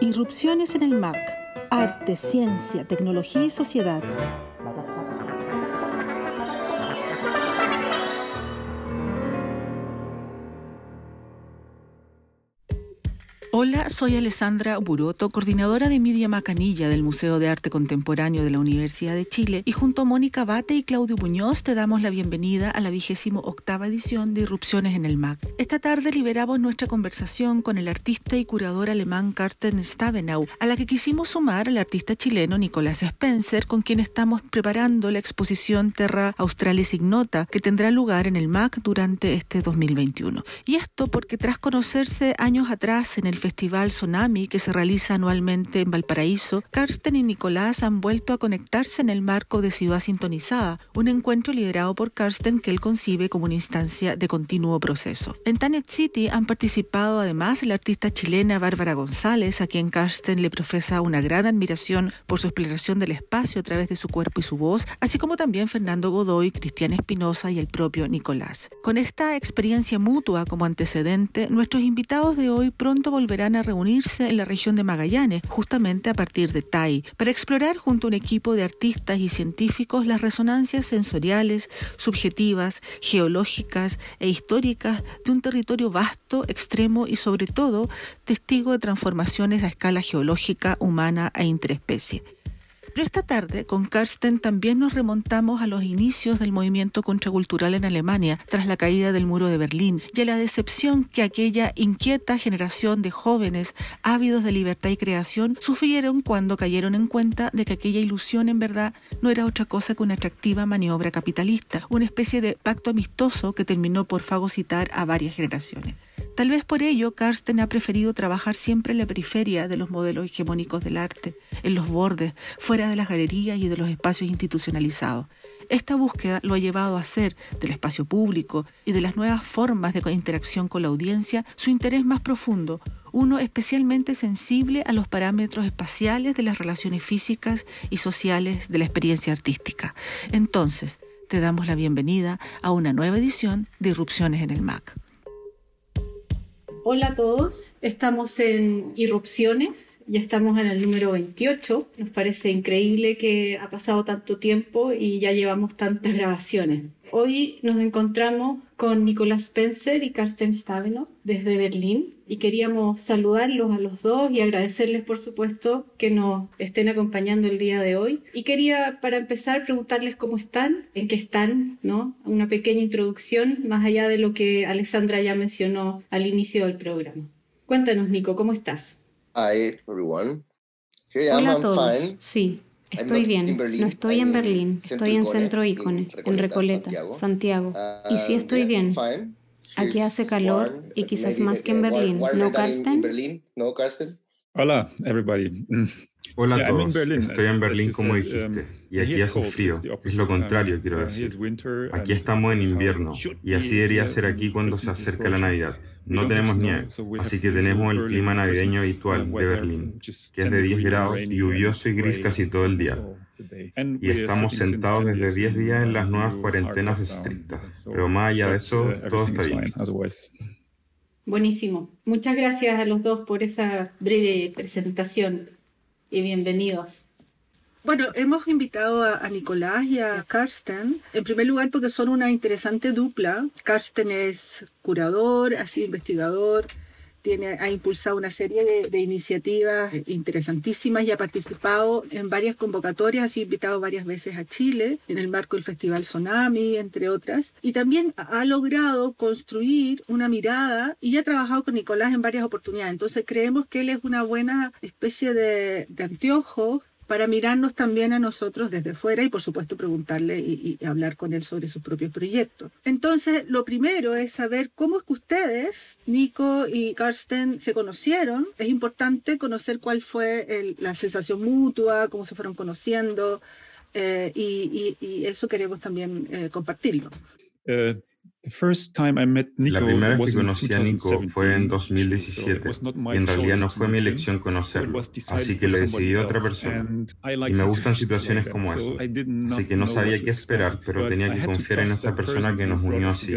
Irrupciones en el MAC. Arte, ciencia, tecnología y sociedad. Hola, soy Alessandra Buroto, coordinadora de Media Macanilla del Museo de Arte Contemporáneo de la Universidad de Chile, y junto a Mónica Bate y Claudio Muñoz te damos la bienvenida a la vigésimo octava edición de Irrupciones en el MAC. Esta tarde liberamos nuestra conversación con el artista y curador alemán Carsten Stabenau, a la que quisimos sumar al artista chileno Nicolás Spencer, con quien estamos preparando la exposición Terra Australis Ignota, que tendrá lugar en el MAC durante este 2021. Y esto porque tras conocerse años atrás en el Festival Tsunami que se realiza anualmente en Valparaíso, Karsten y Nicolás han vuelto a conectarse en el marco de Ciudad Sintonizada, un encuentro liderado por Karsten que él concibe como una instancia de continuo proceso. En Tanet City han participado además la artista chilena Bárbara González, a quien Karsten le profesa una gran admiración por su exploración del espacio a través de su cuerpo y su voz, así como también Fernando Godoy, Cristian Espinosa y el propio Nicolás. Con esta experiencia mutua como antecedente, nuestros invitados de hoy pronto volverán a reunirse en la región de Magallanes, justamente a partir de Tai, para explorar junto a un equipo de artistas y científicos las resonancias sensoriales, subjetivas, geológicas e históricas de un territorio vasto, extremo y sobre todo testigo de transformaciones a escala geológica, humana e interespecie. Pero esta tarde, con Karsten, también nos remontamos a los inicios del movimiento contracultural en Alemania, tras la caída del muro de Berlín, y a la decepción que aquella inquieta generación de jóvenes ávidos de libertad y creación sufrieron cuando cayeron en cuenta de que aquella ilusión en verdad no era otra cosa que una atractiva maniobra capitalista, una especie de pacto amistoso que terminó por fagocitar a varias generaciones. Tal vez por ello Karsten ha preferido trabajar siempre en la periferia de los modelos hegemónicos del arte, en los bordes, fuera de las galerías y de los espacios institucionalizados. Esta búsqueda lo ha llevado a hacer del espacio público y de las nuevas formas de interacción con la audiencia su interés más profundo, uno especialmente sensible a los parámetros espaciales de las relaciones físicas y sociales de la experiencia artística. Entonces, te damos la bienvenida a una nueva edición de Irrupciones en el MAC. Hola a todos, estamos en Irrupciones, ya estamos en el número 28. Nos parece increíble que ha pasado tanto tiempo y ya llevamos tantas grabaciones. Hoy nos encontramos con Nicolás Spencer y Karsten Staveno desde Berlín y queríamos saludarlos a los dos y agradecerles por supuesto que nos estén acompañando el día de hoy. Y quería para empezar preguntarles cómo están, en qué están, ¿no? Una pequeña introducción más allá de lo que Alessandra ya mencionó al inicio del programa. Cuéntanos Nico, ¿cómo estás? Hi everyone. Hola a todos. Sí, Estoy bien, no estoy en Berlín, estoy en Centro Icone, en Recoleta, Santiago. Y sí estoy bien. Aquí hace calor y quizás más que en Berlín, ¿no, Karsten? Hola, everybody. Hola a todos. Estoy en Berlín, como dijiste, y aquí hace frío. Es lo contrario, quiero decir. Aquí estamos en invierno, y así debería ser aquí cuando se acerca la Navidad. No tenemos nieve, así que tenemos el clima navideño habitual de Berlín, que es de 10 grados, lluvioso y gris casi todo el día. Y estamos sentados desde 10 días en las nuevas cuarentenas estrictas, pero más allá de eso, todo está bien. Buenísimo. Muchas gracias a los dos por esa breve presentación y bienvenidos. Bueno, hemos invitado a, Nicolás y a Karsten, en primer lugar porque son una interesante dupla. Karsten es curador, ha sido investigador, tiene, ha impulsado una serie de, iniciativas interesantísimas y ha participado en varias convocatorias, ha sido invitado varias veces a Chile en el marco del Festival Tsunami, entre otras, y también ha logrado construir una mirada y ha trabajado con Nicolás en varias oportunidades. Entonces creemos que él es una buena especie de anteojo para mirarnos también a nosotros desde fuera y por supuesto preguntarle y, hablar con él sobre sus propios proyectos. Entonces, lo primero es saber cómo es que ustedes, Nico y Karsten, se conocieron. Es importante conocer cuál fue la sensación mutua, cómo se fueron conociendo eh, y, eso queremos también eh, compartirlo. Eh, La primera vez que conocí a Nico fue en 2017 y en realidad no fue mi elección conocerlo, así que lo decidí otra persona. Y me gustan situaciones como esa, así que no sabía qué esperar, pero tenía que confiar en esa persona que nos unió así.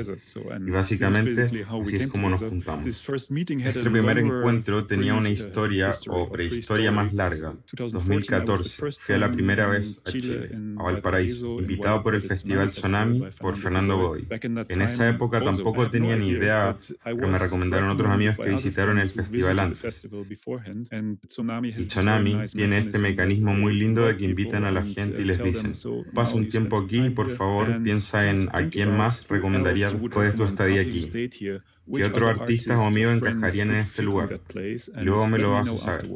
Y básicamente así es como nos juntamos. Este primer encuentro tenía una historia o prehistoria más larga. 2014 fui a la primera vez a Chile, a Valparaíso, invitado por el Festival Tsunami por Fernando Godoy. En esa época tampoco tenía ni idea, pero me recomendaron otros amigos que visitaron el festival antes. Y Tsunami tiene este mecanismo muy lindo de que invitan a la gente y les dicen, pasa un tiempo aquí y por favor piensa en a quién más recomendaría después de tu estadía aquí. ¿Qué otros artistas o amigos encajarían en este lugar? Luego me lo vas a saber.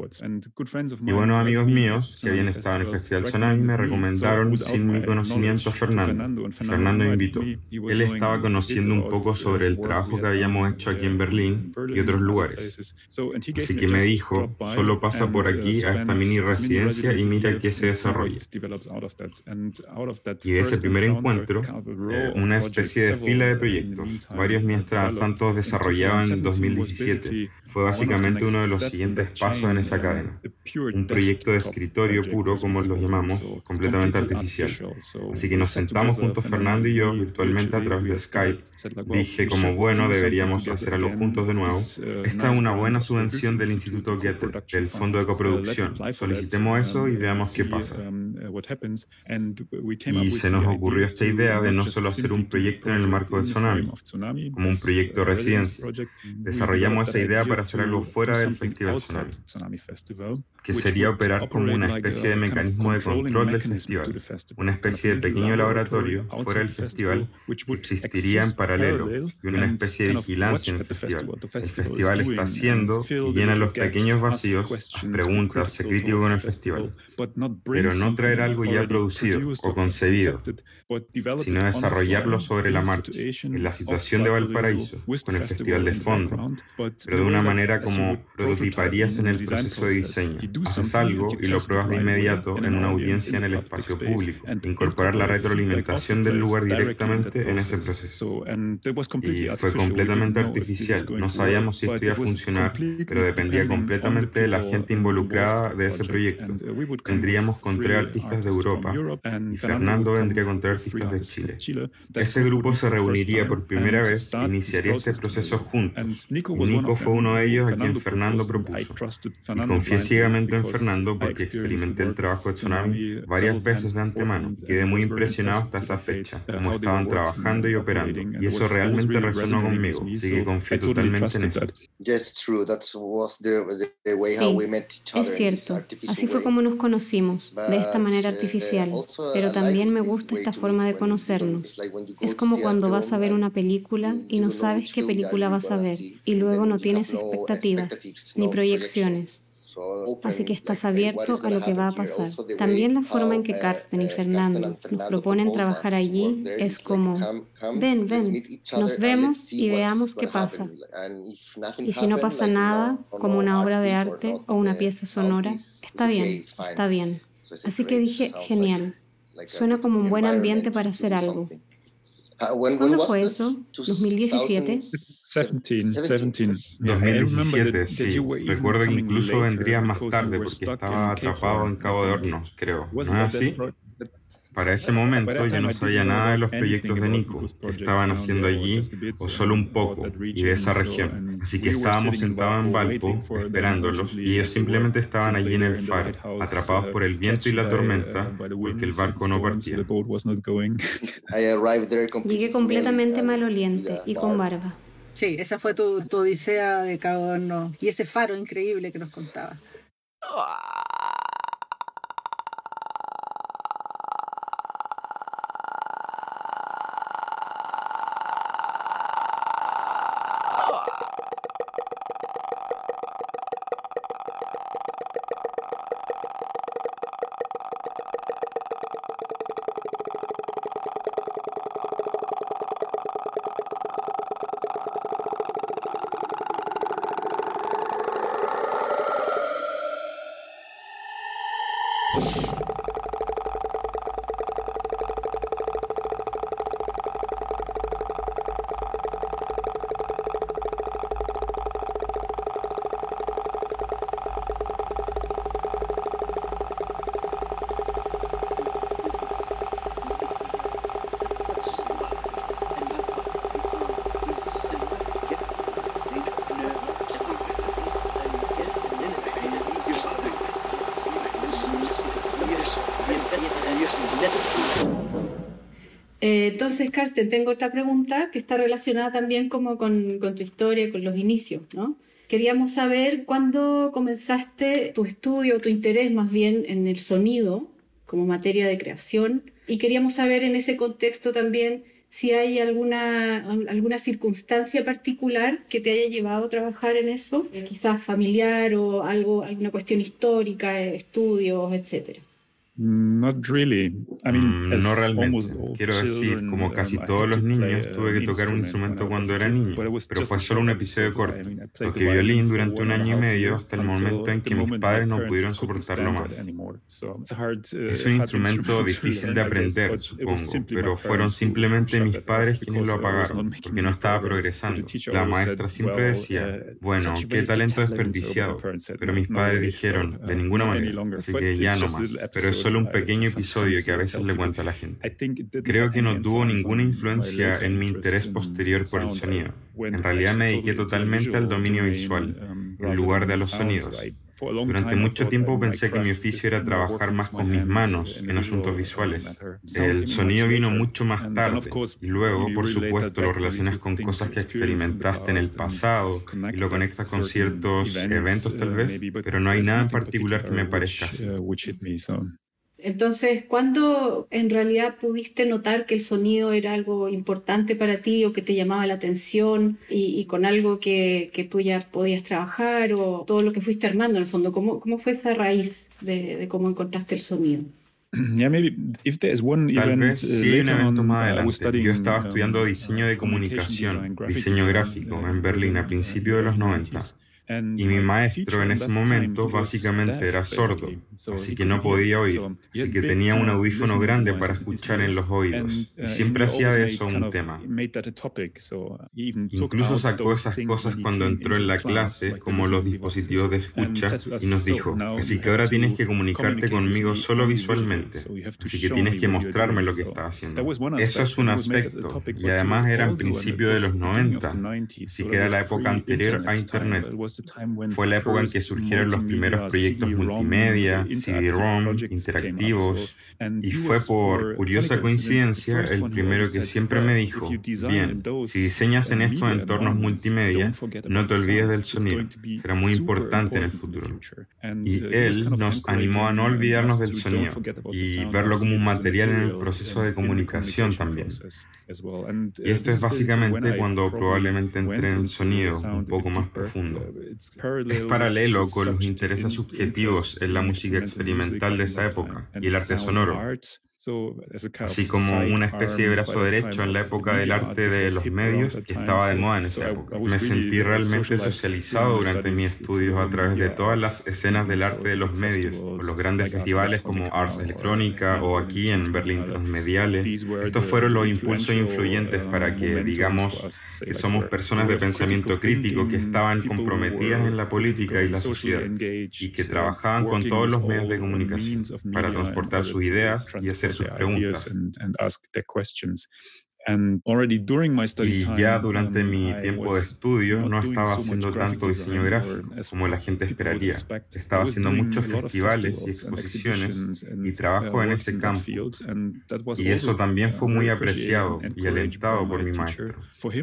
Y buenos amigos míos que habían estado en el Festival Tsunami me recomendaron sin mi conocimiento a Fernando. Fernando me invitó. Él estaba conociendo un poco sobre el trabajo que habíamos hecho aquí en Berlín y otros lugares. Así que me dijo, solo pasa por aquí a esta mini residencia y mira qué se desarrolla. Y de ese primer encuentro, eh, una especie de fila de proyectos, varios mientras tanto desarrollado en 2017 fue básicamente uno de los siguientes pasos en esa cadena. Un proyecto de escritorio puro, como lo llamamos, completamente artificial. Así que nos sentamos juntos Fernando y yo virtualmente a través de Skype. Dije como bueno, deberíamos hacer algo juntos de nuevo. Esta es una buena subvención del Instituto Goethe, del Fondo de Coproducción. Solicitemos eso y veamos qué pasa. Y se nos ocurrió esta idea de no solo hacer un proyecto en el marco de Tsunami, como un proyecto reciente Desarrollamos esa idea para hacer algo fuera del Festival Tsunami, que sería operar como una especie de mecanismo de control del festival, una especie de pequeño laboratorio fuera del festival que existiría en paralelo y una especie de vigilancia en el festival. El festival está haciendo y llena los pequeños vacíos, preguntas, se crítico con el festival, pero no traer algo ya producido o concebido, sino desarrollarlo sobre la marcha, en la situación de Valparaíso, con el festival de fondo, pero de una manera como prototiparías en el proceso de diseño. Haces algo y lo pruebas de inmediato en una audiencia en el espacio público. Incorporar la retroalimentación del lugar directamente en ese proceso. Y fue completamente artificial. No sabíamos si esto iba a funcionar, pero dependía completamente de la gente involucrada de ese proyecto. Vendríamos con tres artistas de Europa y Fernando vendría con tres artistas de Chile. Ese grupo se reuniría por primera vez e iniciaría este procesos juntos. Y Nico fue uno de ellos a quien Fernando propuso. Y confié ciegamente en Fernando porque experimenté el trabajo de Tsunami varias veces de antemano. Quedé muy impresionado hasta esa fecha, cómo estaban trabajando y operando. Y eso realmente resonó conmigo, así que confié totalmente en eso. Sí, es cierto. Así fue como nos conocimos, de esta manera artificial. Pero también me gusta esta forma de conocernos. Es como cuando vas a ver una película y no sabes qué película vas a ver y luego no tienes expectativas ni proyecciones. Así que estás abierto a lo que va a pasar. También la forma en que Karsten y Fernando nos proponen trabajar allí es como, ven, ven, nos vemos y veamos qué pasa. Y si no pasa nada, como una obra de arte o una pieza sonora, está bien, está bien. Así que dije, genial, suena como un buen ambiente para hacer algo. ¿Cuándo fue eso? ¿2017? 2017, sí. Recuerdo que incluso vendría más tarde porque estaba atrapado en Cabo de Hornos, creo. ¿No es así? Para ese momento yo no sabía nada de los proyectos de Nico que estaban haciendo allí o solo un poco y de esa región. Así que estábamos sentados en Valpo esperándolos y ellos simplemente estaban allí en el faro, atrapados por el viento y la tormenta porque el barco no partía. Llegué completamente maloliente y con barba. Sí, esa fue tu, tu odisea de Cabo y ese faro increíble que nos contaba. Eh, entonces, Carsten, tengo otra pregunta que está relacionada también como con, con tu historia, con los inicios, ¿no? Queríamos saber cuándo comenzaste tu estudio, tu interés más bien en el sonido como materia de creación y queríamos saber en ese contexto también si hay alguna, alguna circunstancia particular que te haya llevado a trabajar en eso, quizás familiar o algo, alguna cuestión histórica, estudios, etcétera. Not really. Mm, no realmente. Quiero decir, como casi todos los niños, tuve que tocar un instrumento cuando era niño, pero fue solo un episodio corto. Toqué violín durante un año y medio hasta el momento en que mis padres no pudieron soportarlo más. Es un instrumento difícil de aprender, supongo, pero fueron simplemente mis padres quienes lo apagaron, porque no estaba progresando. La maestra siempre decía, bueno, qué talento desperdiciado, pero mis padres dijeron, de ninguna manera, así que ya no más. Pero eso solo un pequeño episodio que a veces le cuento a la gente. Creo que no tuvo ninguna influencia en mi interés posterior por el sonido. En realidad me dediqué totalmente al dominio visual, en lugar de a los sonidos. Durante mucho tiempo pensé que mi oficio era trabajar más con mis manos en asuntos visuales. El sonido vino mucho más tarde y luego, por supuesto, lo relacionas con cosas que experimentaste en el pasado y lo conectas con ciertos eventos tal vez, pero no hay nada en particular que me parezca así. Entonces, ¿cuándo en realidad pudiste notar que el sonido era algo importante para ti o que te llamaba la atención y, con algo que, que, tú ya podías trabajar o todo lo que fuiste armando en el fondo? ¿Cómo, cómo fue esa raíz de, de cómo encontraste el sonido? Tal vez sí hay un evento más uh, adelante. Yo estaba estudiando diseño de comunicación, diseño gráfico en Berlín a principios de los 90 y mi maestro en ese momento básicamente era sordo, así que no podía oír, así que tenía un audífono grande para escuchar en los oídos. Y uh, siempre hacía de eso un tema. Incluso sacó esas cosas cuando entró en la clase, como los dispositivos de escucha, y nos dijo, así que ahora tienes que comunicarte conmigo solo visualmente, así que tienes que mostrarme lo que estás haciendo. Eso es un aspecto, y además era en principio de los 90, así que era la época anterior a Internet. Fue la época en que surgieron los primeros proyectos multimedia, CD-ROM, interactivos, y fue por curiosa coincidencia el primero que siempre me dijo, bien, si diseñas en estos entornos multimedia, no te olvides del sonido, será muy importante en el futuro. Y él nos animó a no olvidarnos del sonido y verlo como un material en el proceso de comunicación también. Y esto es básicamente cuando probablemente entré en el sonido un poco más profundo. Es paralelo con los intereses subjetivos en la música experimental de esa época y el arte sonoro así como una especie de brazo derecho en la época del arte de los medios que estaba de moda en esa época. Me sentí realmente socializado durante mis estudios a través de todas las escenas del arte de los medios, o los grandes festivales como Ars Electrónica o aquí en Berlín Transmediale. Estos fueron los impulsos influyentes para que digamos que somos personas de pensamiento crítico que estaban comprometidas en la política y la sociedad y que trabajaban con todos los medios de comunicación para transportar sus ideas y hacer Their ideas. And, and ask their questions. Y ya durante mi tiempo de estudio no estaba haciendo tanto diseño gráfico como la gente esperaría. Estaba haciendo muchos festivales y exposiciones y trabajo en ese campo. Y eso también fue muy apreciado y alentado por mi maestro.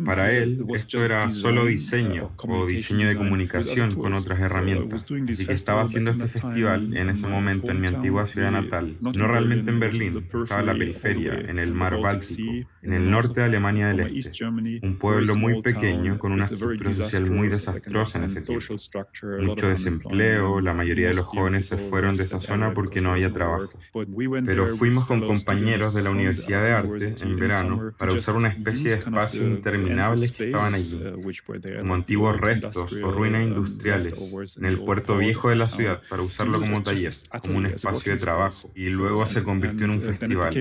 Para él, esto era solo diseño o diseño de comunicación con otras herramientas. Así que estaba haciendo este festival en ese momento en mi antigua ciudad natal, no realmente en Berlín, estaba en la periferia, en el mar Báltico, en el norte de Alemania del Este, un pueblo muy pequeño con una estructura social muy desastrosa en ese tiempo. Mucho desempleo, la mayoría de los jóvenes se fueron de esa zona porque no había trabajo. Pero fuimos con compañeros de la Universidad de Arte en verano para usar una especie de espacios interminables que estaban allí, como antiguos restos o ruinas industriales, en el puerto viejo de la ciudad para usarlo como taller, como un espacio de trabajo, y luego se convirtió en un festival.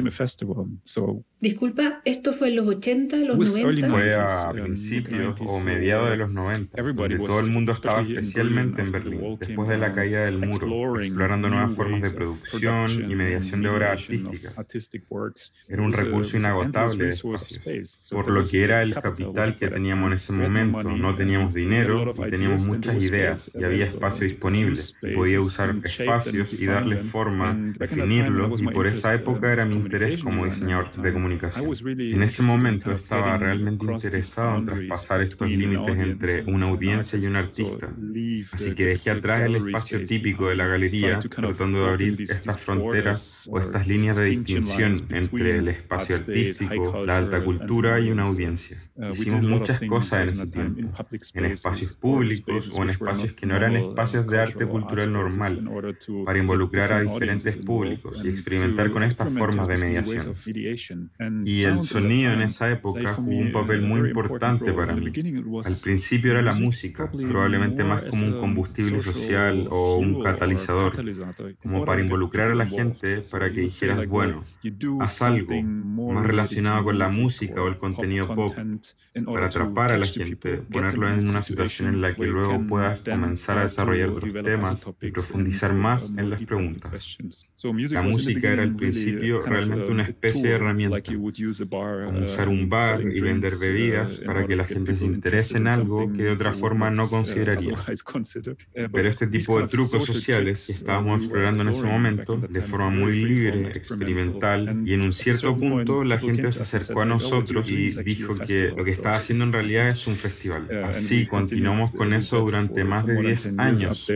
Disculpa, ¿esto fue fue en los 80, los 90? Fue a principios o mediados de los 90, donde todo el mundo estaba especialmente en Berlín, después de la caída del muro, explorando nuevas formas de producción y mediación de obras artísticas. Era un recurso inagotable de espacios, por lo que era el capital que teníamos en ese momento. No teníamos dinero y teníamos muchas ideas y había espacio disponible. podía usar espacios y darle forma, definirlos y por esa época era mi interés como diseñador de comunicación. En ese momento estaba realmente interesado en traspasar estos límites entre una audiencia y un artista. Así que dejé atrás el espacio típico de la galería, tratando de abrir estas fronteras o estas líneas de distinción entre el espacio artístico, la alta cultura y una audiencia. Hicimos muchas cosas en ese tiempo, en espacios públicos o en espacios que no eran espacios de arte cultural normal, para involucrar a diferentes públicos y experimentar con estas formas de mediación. Y el sonido en esa época jugó un papel muy importante para mí. Al principio era la música, probablemente más como un combustible social o un catalizador, como para involucrar a la gente para que dijeras, bueno, haz algo más relacionado con la música o el contenido pop, para atrapar a la gente, ponerlo en una situación en la que luego puedas comenzar a desarrollar otros temas y profundizar más en las preguntas. La música era al principio realmente una especie de herramienta, como usar un bar y vender bebidas para que la gente se interese en algo que de otra forma no consideraría. Pero este tipo de trucos sociales que estábamos explorando en ese momento, de forma muy libre, experimental, y en un cierto punto la gente se acercó a nosotros y dijo que lo que estaba haciendo en realidad es un festival. Así continuamos con eso durante más de 10 años.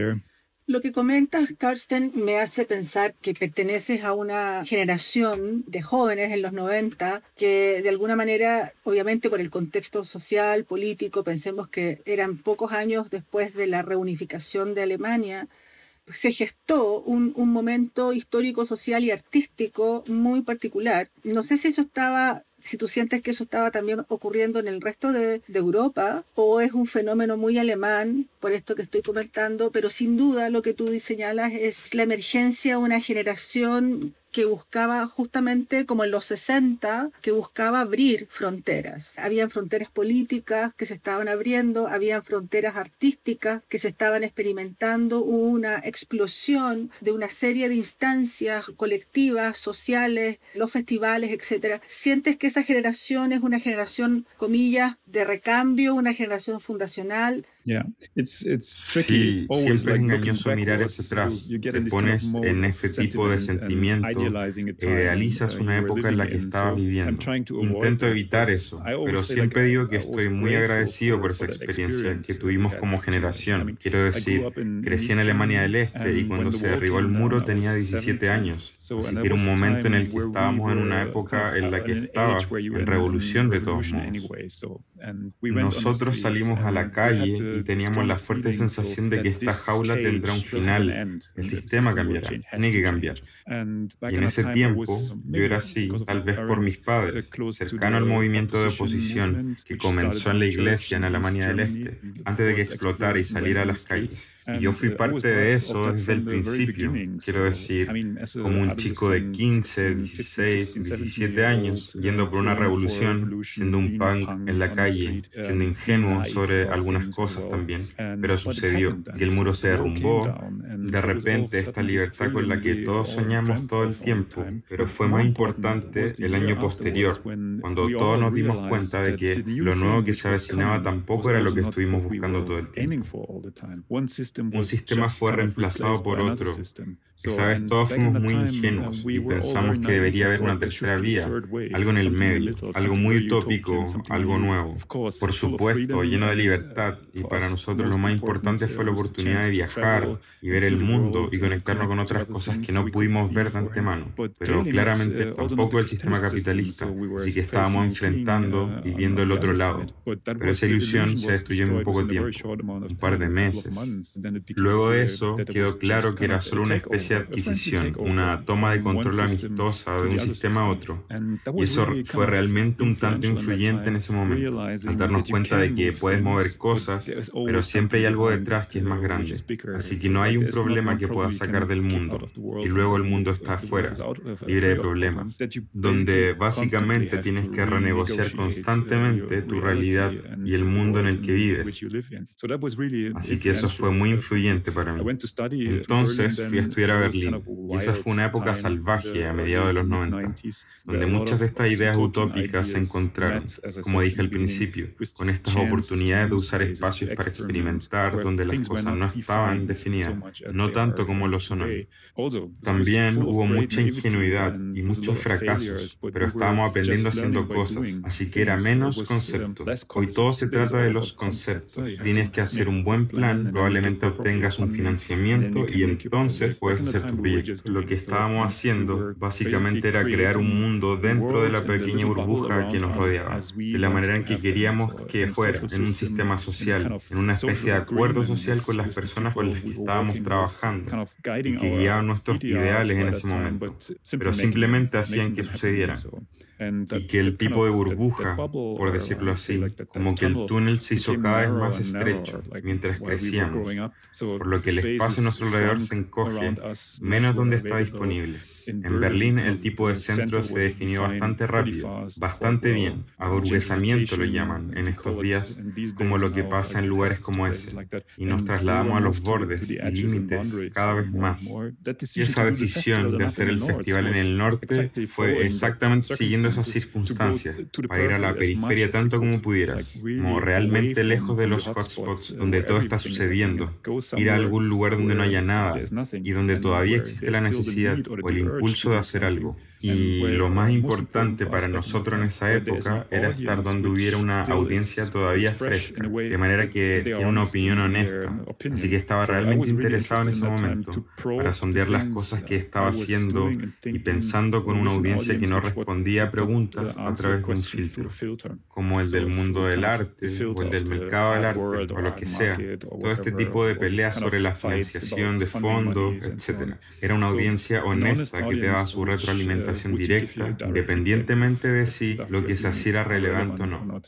Lo que comentas, Karsten, me hace pensar que perteneces a una generación de jóvenes en los 90 que de alguna manera, obviamente por el contexto social, político, pensemos que eran pocos años después de la reunificación de Alemania, se gestó un momento histórico, social y artístico muy particular. No sé si eso estaba si tú sientes que eso estaba también ocurriendo en el resto de, Europa o es un fenómeno muy alemán, por esto que estoy comentando, pero sin duda lo que tú señalas es la emergencia de una generación que buscaba justamente como en los 60, que buscaba abrir fronteras. Habían fronteras políticas que se estaban abriendo, habían fronteras artísticas que se estaban experimentando, hubo una explosión de una serie de instancias colectivas, sociales, los festivales, etcétera. ¿Sientes que esa generación es una generación, comillas, de recambio, una generación fundacional? Sí, siempre es engañoso mirar hacia atrás. Te pones en este tipo de sentimiento, idealizas una época en la que estabas viviendo. Intento evitar eso, pero siempre digo que estoy muy agradecido por esa experiencia que tuvimos como generación. Quiero decir, crecí en Alemania del Este y cuando se derribó el muro tenía 17 años. Así que era un momento en el que estábamos en una época en la que estaba en revolución de todos modos. Nosotros salimos a la calle y teníamos la fuerte sensación de que esta jaula tendrá un final, el sistema cambiará, tiene que cambiar. Y en ese tiempo yo era así, tal vez por mis padres, cercano al movimiento de oposición que comenzó en la iglesia en Alemania del Este, antes de que explotara y saliera a las calles. Y yo fui parte de eso desde el principio, quiero decir, como un chico de 15, 16, 17 años, yendo por una revolución, siendo un punk en la calle, siendo ingenuo sobre algunas cosas también. Pero sucedió, que el muro se derrumbó, de repente esta libertad con la que todos soñamos todo el tiempo, pero fue más importante el año posterior, cuando todos nos dimos cuenta de que lo nuevo que se avecinaba tampoco era lo que estuvimos buscando todo el tiempo un sistema fue reemplazado por otro. Esa vez todos fuimos muy ingenuos y pensamos que debería haber una tercera vía, algo en el medio, algo muy utópico, algo nuevo. Por supuesto, lleno de libertad y para nosotros lo más importante fue la oportunidad de viajar y ver el mundo y conectarnos con otras cosas que no pudimos ver de antemano. Pero claramente tampoco el sistema capitalista, así que estábamos enfrentando y viendo el otro lado. Pero esa ilusión se destruyó en muy poco tiempo, un par de meses. Luego de eso, quedó claro que era solo una especie de adquisición, una toma de control amistosa de un sistema a otro. Y eso fue realmente un tanto influyente en ese momento. al darnos cuenta de que puedes mover cosas, pero siempre hay algo detrás que es más grande. Así que no hay un problema que puedas sacar del mundo y luego el mundo está afuera, libre de problemas, donde básicamente tienes que renegociar constantemente tu realidad y el mundo en el que vives. Así que eso fue muy influyente para mí. Entonces fui a estudiar a Berlín y esa fue una época salvaje a mediados de los 90, donde muchas de estas ideas utópicas se encontraron, como dije al principio, con estas oportunidades de usar espacios para experimentar donde las cosas no estaban definidas, no tanto como lo son hoy. También hubo mucha ingenuidad y muchos fracasos, pero estábamos aprendiendo haciendo cosas, así que era menos concepto. Hoy todo se trata de los conceptos. Tienes que hacer un buen plan, probablemente obtengas un financiamiento y entonces puedes hacer tu proyecto. Lo que estábamos haciendo básicamente era crear un mundo dentro de la pequeña burbuja que nos rodeaba, de la manera en que queríamos que fuera, en un sistema social, en una especie de acuerdo social con las personas con las que estábamos trabajando y que guiaban nuestros ideales en ese momento, pero simplemente hacían que sucedieran y que el tipo de burbuja, por decirlo así, como que el túnel se hizo cada vez más estrecho mientras crecíamos, por lo que el espacio a nuestro alrededor se encoge menos donde está disponible. En Berlín el tipo de centro se definió bastante rápido, bastante bien. Aburguesamiento lo llaman en estos días, como lo que pasa en lugares como ese. Y nos trasladamos a los bordes y límites cada vez más. Y esa decisión de hacer el festival en el norte fue exactamente siguiendo esas circunstancias, para ir a la periferia tanto como pudieras, como realmente lejos de los hotspots donde todo está sucediendo, ir a algún lugar donde no haya nada y donde todavía existe la necesidad o el impulso de hacer algo. Y lo más importante para nosotros en esa época era estar donde hubiera una audiencia todavía fresca, de manera que tiene una opinión honesta. Así que estaba realmente interesado en ese momento para sondear las cosas que estaba haciendo y pensando con una audiencia que no respondía a preguntas a través de un filtro, como el del mundo del arte o el del mercado del arte o lo que sea. Todo este tipo de peleas sobre la financiación de fondos, etc. Era una audiencia honesta que te daba su retroalimentación directa, independientemente de si lo que se hacía era relevante o no.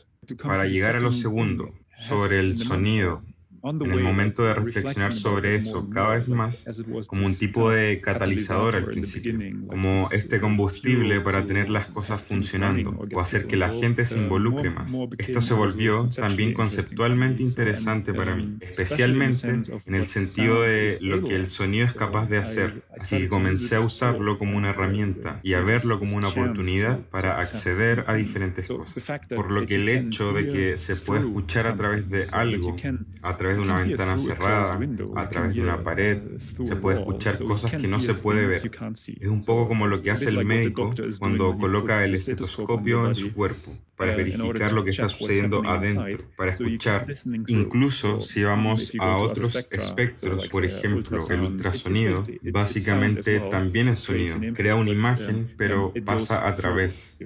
Para llegar a lo segundo, sobre el sonido, en el momento de reflexionar sobre eso cada vez más como un tipo de catalizador al principio, como este combustible para tener las cosas funcionando o hacer que la gente se involucre más. Esto se volvió también conceptualmente interesante para mí, especialmente en el sentido de lo que el sonido es capaz de hacer. Así que comencé a usarlo como una herramienta y a verlo como una oportunidad para acceder a diferentes cosas. Por lo que el hecho de que se puede escuchar a través de algo, a través de una ventana cerrada, a través de una pared, se puede escuchar cosas que no se puede ver. Es un poco como lo que hace el médico cuando coloca el estetoscopio en su cuerpo para verificar lo que está sucediendo adentro, para escuchar. Incluso si vamos a otros espectros, por ejemplo, el ultrasonido, básicamente también es sonido. Crea una imagen, pero pasa a través.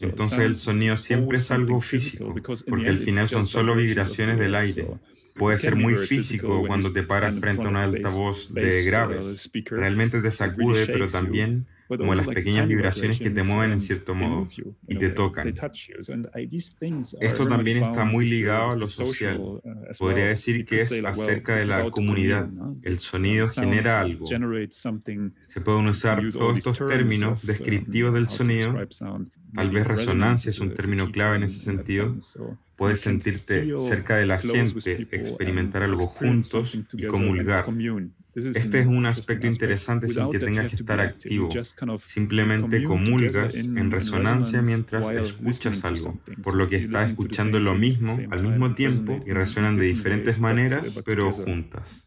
Entonces el sonido siempre es algo físico, porque al final son solo vibraciones del aire. Puede ser muy físico cuando te paras frente a un altavoz de graves. Realmente te sacude, pero también como las pequeñas vibraciones que te mueven en cierto modo y te tocan. Esto también está muy ligado a lo social. Uh, Podría decir que es acerca de la comunidad. El sonido genera algo. Se pueden usar todos estos términos uh, descriptivos del sonido. Tal vez resonancia es un término clave en ese sentido Puedes sentirte cerca de la gente, experimentar algo juntos y comulgar. Este es un aspecto interesante sin que tengas que estar activo. Simplemente comulgas en resonancia mientras escuchas algo, por lo que estás escuchando lo mismo al mismo tiempo y resuenan de diferentes maneras, pero juntas.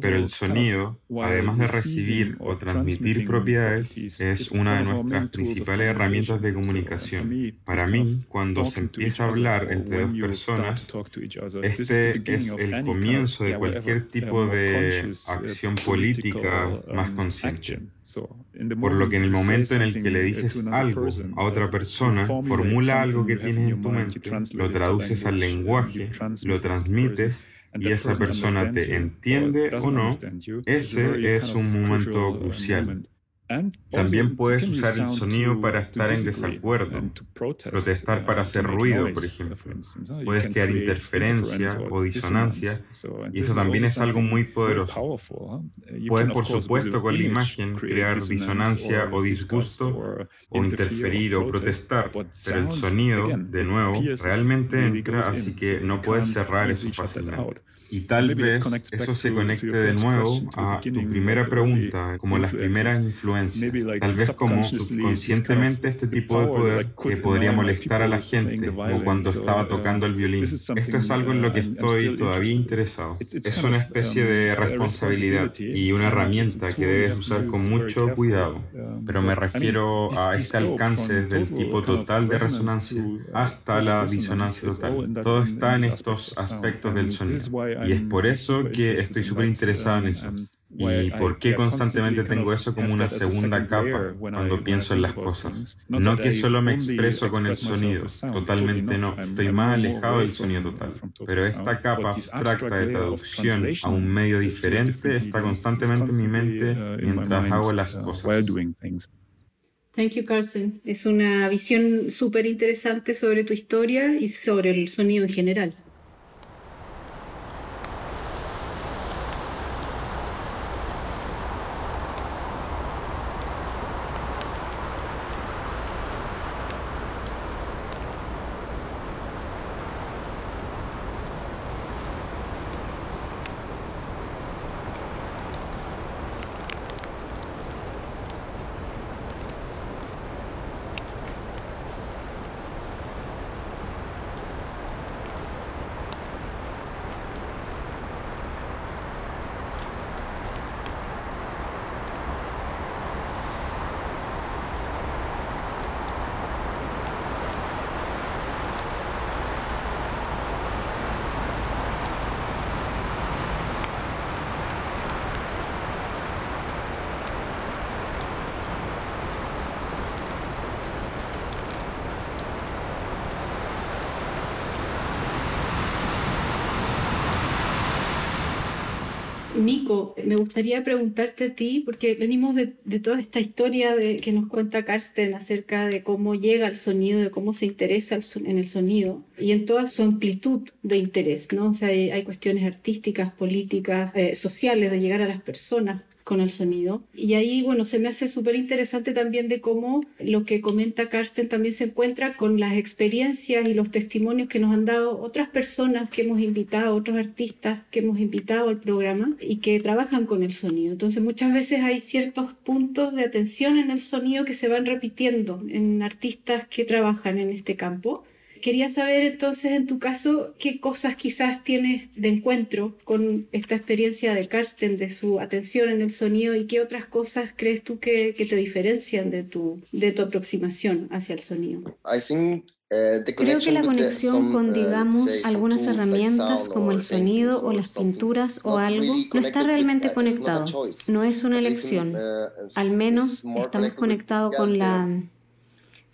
Pero el sonido, además de recibir o transmitir propiedades, es una de nuestras principales herramientas de comunicación. Para mí, cuando se empieza a hablar entre dos personas, este es el comienzo de cualquier tipo de acción política más consciente. Por lo que en el momento en el que le dices algo a otra persona, formula algo que tienes en tu mente, lo traduces al lenguaje, lo transmites y esa persona te entiende o no, ese es un momento crucial. También puedes usar el sonido para estar en desacuerdo, protestar para hacer ruido, por ejemplo. Puedes crear interferencia o disonancia y eso también es algo muy poderoso. Puedes, por supuesto, con la imagen crear disonancia o disgusto o interferir o protestar, pero el sonido, de nuevo, realmente entra, así que no puedes cerrar eso fácilmente. Y tal vez eso se conecte de nuevo a tu primera pregunta, como las primeras influencias. Tal vez como subconscientemente este tipo de poder que podría molestar a la gente, como cuando estaba uh, tocando el violín. Esto es algo en lo que estoy todavía interesado. Es una especie de um, responsabilidad y una herramienta que debes usar con mucho cuidado. Um, Pero me refiero a este alcance desde el tipo total de resonancia uh, hasta la disonancia total. Todo está en estos aspectos del sonido. Y es por eso que estoy súper interesado en eso. ¿Y por qué constantemente tengo eso como una segunda capa cuando pienso en las cosas? No que solo me expreso con el sonido, totalmente no, estoy más alejado del sonido total. Pero esta capa abstracta de traducción a un medio diferente está constantemente en mi mente uh, mientras hago las uh, cosas. Thank you, Carsten. Es una visión súper interesante sobre tu historia y sobre el sonido en general. Nico, me gustaría preguntarte a ti, porque venimos de, toda esta historia de, que nos cuenta Karsten acerca de cómo llega el sonido, de cómo se interesa en el sonido y en toda su amplitud de interés, ¿no? O sea, hay, cuestiones artísticas, políticas, eh, sociales, de llegar a las personas con el sonido. Y ahí, bueno, se me hace súper interesante también de cómo lo que comenta Karsten también se encuentra con las experiencias y los testimonios que nos han dado otras personas que hemos invitado, otros artistas que hemos invitado al programa y que trabajan con el sonido. Entonces, muchas veces hay ciertos puntos de atención en el sonido que se van repitiendo en artistas que trabajan en este campo Quería saber entonces, en tu caso, qué cosas quizás tienes de encuentro con esta experiencia de Karsten, de su atención en el sonido, y qué otras cosas crees tú que, te diferencian de tu, de tu aproximación hacia el sonido. Eh, Creo que la conexión con, uh, digamos, algunas herramientas como el sonido o las pinturas o algo no está realmente conectado. No es una elección. Uh, Al menos estamos conectados con la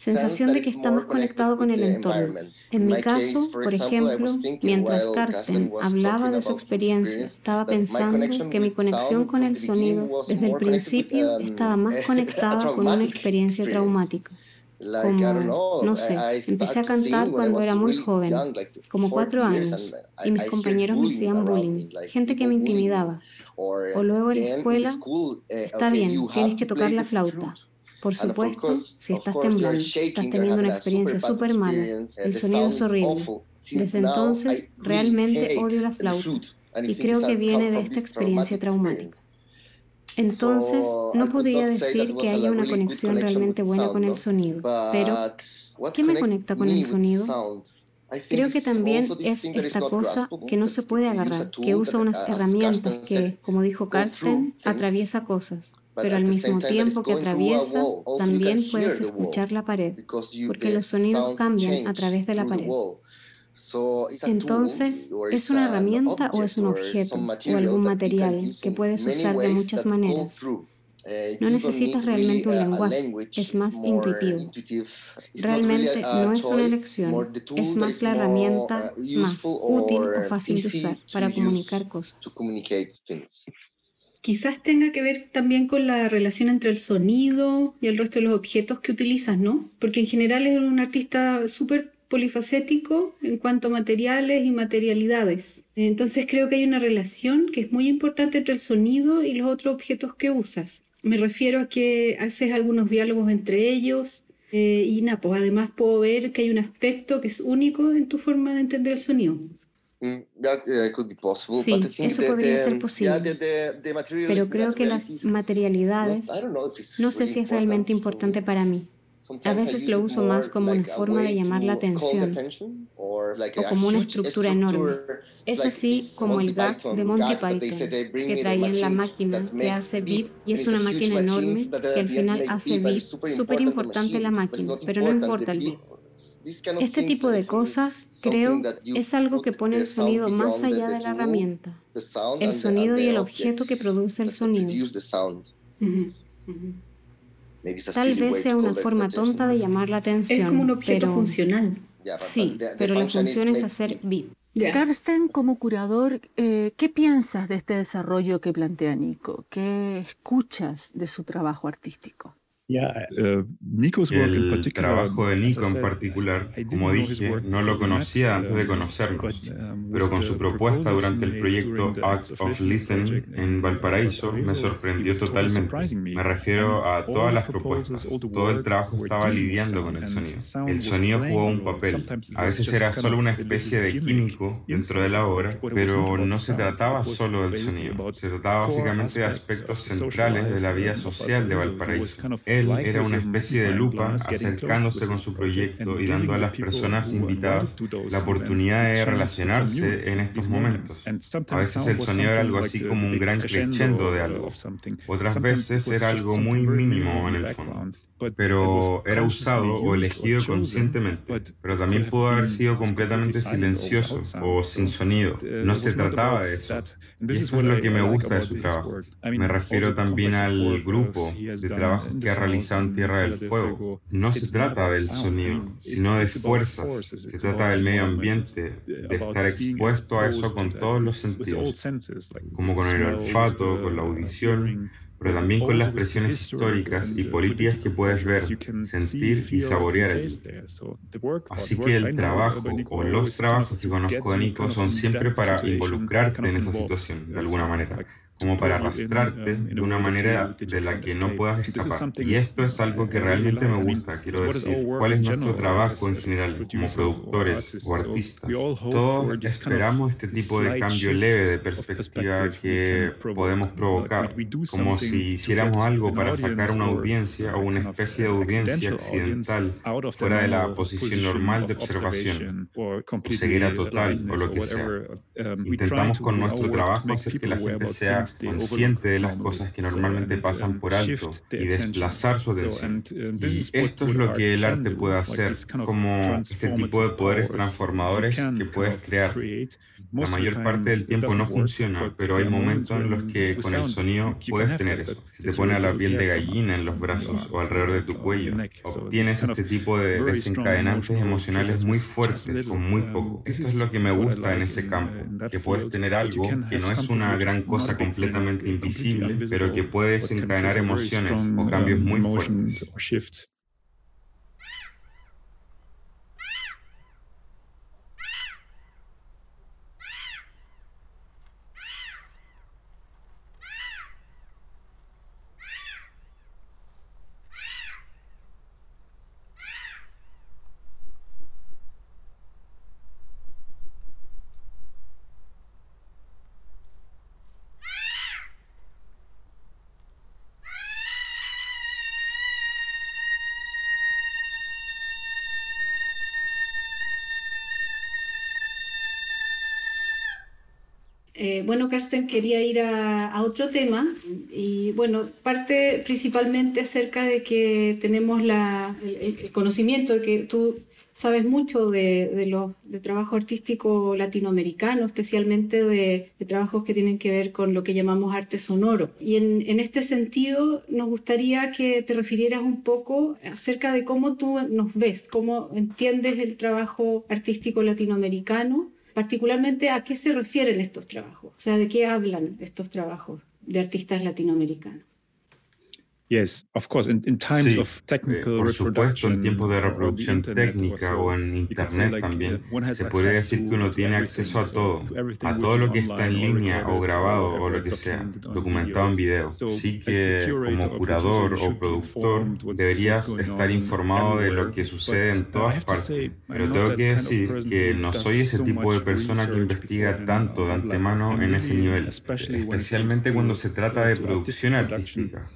sensación de que está más conectado con el entorno. En mi caso, por ejemplo, mientras Karsten hablaba de su experiencia, estaba pensando que mi conexión con el sonido desde el principio um, estaba más conectada con una experiencia traumática. Como, no sé, empecé a cantar cuando era muy joven, como cuatro años, y mis compañeros me hacían bullying, gente que me intimidaba. O luego en la escuela, eh, está bien, tienes que tocar la flauta. Por supuesto, si estás temblando, estás teniendo una experiencia súper mala, el sonido es horrible. Desde entonces, realmente odio la flauta y creo que viene de esta experiencia traumática. Entonces, no podría decir que haya una conexión realmente buena con el sonido, pero ¿qué me conecta con el sonido? Creo que también es esta cosa que no se puede agarrar, que usa unas herramientas que, como dijo Karsten, atraviesa cosas pero al mismo tiempo que atraviesa, también puedes escuchar la pared, porque los sonidos cambian a través de la pared. Entonces, ¿es una herramienta o es un objeto o algún material que puedes usar de muchas maneras? Eh, no necesitas realmente un lenguaje, es más intuitivo. Realmente no es una elección, es más la herramienta uh, más útil o fácil de usar para comunicar cosas. Quizás tenga que ver también con la relación entre el sonido y el resto de los objetos que utilizas, ¿no? Porque en general es un artista súper polifacético en cuanto a materiales y materialidades. Entonces creo que hay una relación que es muy importante entre el sonido y los otros objetos que usas. Me refiero a que haces algunos diálogos entre ellos eh, y nada, pues además puedo ver que hay un aspecto que es único en tu forma de entender el sonido. Mm, sí, eso podría ser posible. Pero creo que las materialidades, no sé si es realmente importante para mí. A veces lo uso más como una forma de llamar la atención o como una estructura enorme. Es así como el gag de Monty Python, que traían la máquina que hace beep y es una máquina enorme que al final hace beep. Súper importante la máquina, pero no importa el beep. Este tipo de cosas, creo, es algo que pone el sonido más allá de la herramienta, el sonido y el objeto que produce el sonido. Tal vez sea una forma tonta de llamar la atención. Es como un objeto funcional. Sí, pero la función es hacer beep. Karsten, como curador, eh, ¿qué piensas de este desarrollo que plantea Nico? ¿Qué escuchas de su trabajo artístico? Uh, el trabajo de Nico en particular, como dije, no lo conocía antes de conocernos, um, pero con su propuesta durante el proyecto Art of Listening en Valparaíso me sorprendió totalmente. Me refiero a todas las propuestas, todo el trabajo estaba lidiando con el sonido. El sonido jugó un papel. A veces era solo una especie de químico dentro de la obra, pero no se trataba solo del sonido, se trataba básicamente de aspectos centrales de la vida social de Valparaíso él era una especie de lupa acercándose con su proyecto y dando a las personas invitadas la oportunidad de relacionarse en estos momentos. A veces el sonido era algo así como un gran crescendo de algo. Otras veces era algo muy mínimo en el fondo pero era usado o elegido conscientemente, pero también pudo haber sido completamente silencioso o sin sonido. No se trataba de eso. Y esto es lo que me gusta de su trabajo. Me refiero también al grupo de trabajo que ha realizado en Tierra del Fuego. No se trata del sonido, sino de fuerzas. Se trata del medio ambiente, de estar expuesto a eso con todos los sentidos, como con el olfato, con la audición pero también con las presiones históricas y políticas que puedes ver, sentir y saborear allí. Así que el trabajo o los trabajos que conozco de Nico son siempre para involucrarte en esa situación de alguna manera como para arrastrarte de una manera de la que no puedas escapar. Y esto es algo que realmente me gusta, quiero decir. ¿Cuál es nuestro trabajo en general como productores o artistas? Todos esperamos este tipo de cambio leve de perspectiva que podemos provocar, como si hiciéramos algo para sacar una audiencia o una especie de audiencia accidental fuera de la posición normal de observación, o ceguera total o lo que sea. Intentamos con nuestro trabajo hacer que la gente sea consciente de las cosas que normalmente pasan por alto y desplazar su atención. Y esto es lo que el arte puede hacer, como este tipo de poderes transformadores que puedes crear. La mayor parte del tiempo no funciona, pero hay momentos en los que con el sonido puedes tener eso. Si te pone a la piel de gallina en los brazos o alrededor de tu cuello, obtienes este tipo de desencadenantes emocionales muy fuertes con muy poco. Esto es lo que me gusta en ese campo, que puedes tener algo que no es una gran cosa completamente invisible, pero que puede desencadenar emociones o cambios muy fuertes. Eh, bueno, Karsten quería ir a, otro tema y bueno, parte principalmente acerca de que tenemos el, conocimiento de que tú sabes mucho de, lo, de trabajo artístico latinoamericano, especialmente de, trabajos que tienen que ver con lo que llamamos arte sonoro. Y en, en este sentido nos gustaría que te refirieras un poco acerca de cómo tú nos ves, cómo entiendes el trabajo artístico latinoamericano particularmente a qué se refieren estos trabajos, o sea, de qué hablan estos trabajos. de artistas latinoamericanos. Yes, of course. In, in times of eh, technical por supuesto, en tiempos de reproducción técnica o en Internet también, se puede decir que uno tiene acceso a todo, a todo lo que está en línea o grabado o lo que sea, documentado en video. Sí que como curador o productor deberías estar informado de lo que sucede en todas partes, pero tengo que decir que no soy ese tipo de persona que investiga tanto de antemano en ese nivel, especialmente cuando se trata de producción artística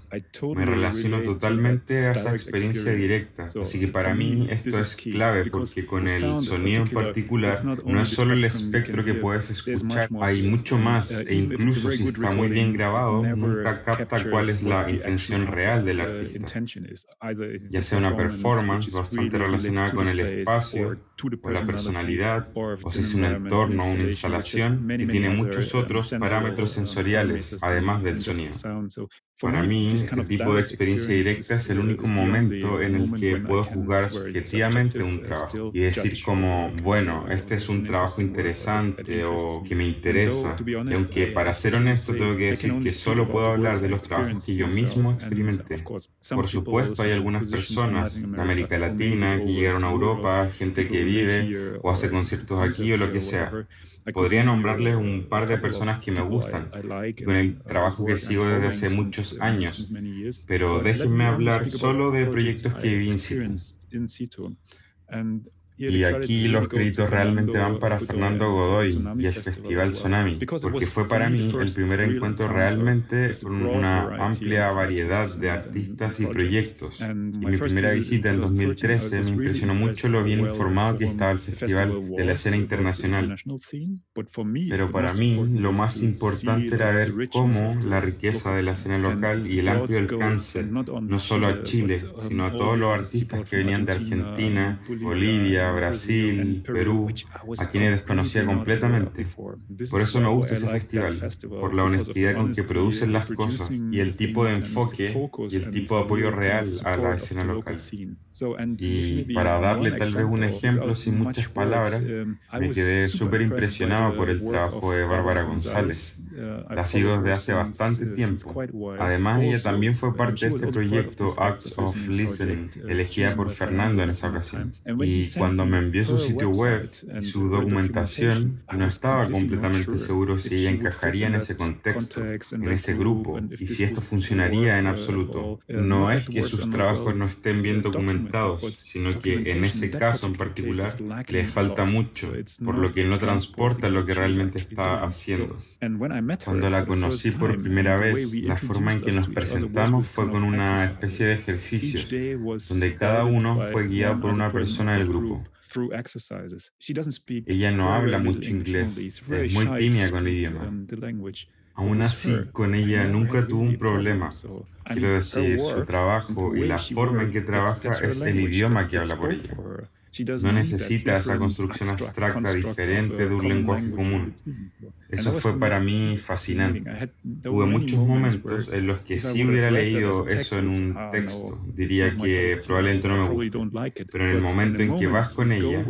me relaciono totalmente a esa experiencia directa. Así que para mí esto es clave porque con el sonido en particular no es solo el espectro que puedes escuchar, hay mucho más uh, e incluso si está muy bien grabado, nunca capta cuál es la intención real del uh, artista. Ya sea una performance bastante relacionada con el espacio, o la personalidad, o si es un entorno o una instalación que tiene muchos otros parámetros sensoriales, además del sonido. Para mí, este tipo de experiencia directa es el único momento en el que puedo juzgar subjetivamente un trabajo y decir como, bueno, este es un trabajo interesante o que me interesa. Y aunque para ser honesto tengo que decir que solo puedo hablar de los trabajos que yo mismo experimenté. Por supuesto, hay algunas personas de América Latina que llegaron a Europa, gente que vive o hace conciertos aquí o lo que sea. Podría nombrarles un par de personas que me gustan, con el trabajo que sigo desde hace muchos años, pero déjenme hablar solo de proyectos que vi in situ. Y aquí los créditos realmente van para Fernando Godoy y el Festival Tsunami, porque fue para mí el primer encuentro realmente con una amplia variedad de artistas y proyectos. Y mi primera visita en 2013 me impresionó mucho lo bien informado que estaba el festival de la escena internacional. Pero para mí lo más importante era ver cómo la riqueza de la escena local y el amplio alcance, no solo a Chile, sino a todos los artistas que venían de Argentina, Bolivia, Brasil, Perú, a quienes desconocía completamente. Por eso me gusta ese festival, por la honestidad con que producen las cosas y el tipo de enfoque y el tipo de apoyo real a la escena local. Y para darle tal vez un ejemplo sin muchas palabras, me quedé súper impresionado por el trabajo de Bárbara González. La sigo desde hace bastante tiempo. Además, ella también fue parte de este proyecto Acts of Listening, elegida por Fernando en esa ocasión. Y cuando cuando me envió su sitio web y su documentación, no estaba completamente seguro si ella encajaría en ese contexto, en ese grupo, y si esto funcionaría en absoluto. No es que sus trabajos no estén bien documentados, sino que en ese caso en particular le falta mucho, por lo que no transporta lo que realmente está haciendo. Cuando la conocí por primera vez, la forma en que nos presentamos fue con una especie de ejercicios, donde cada uno fue guiado por una persona del grupo. Ella no habla mucho inglés, es muy tímida con el idioma. Um, Aún así, con ella nunca tuvo un problema. Quiero decir, su trabajo y la forma en que trabaja es el idioma que habla por ella. No necesita esa construcción abstracta diferente de un lenguaje común. Eso fue para mí fascinante. Hubo muchos momentos en los que si hubiera leído eso en un texto, diría que probablemente no me gusta. Pero en el momento en que vas con ella,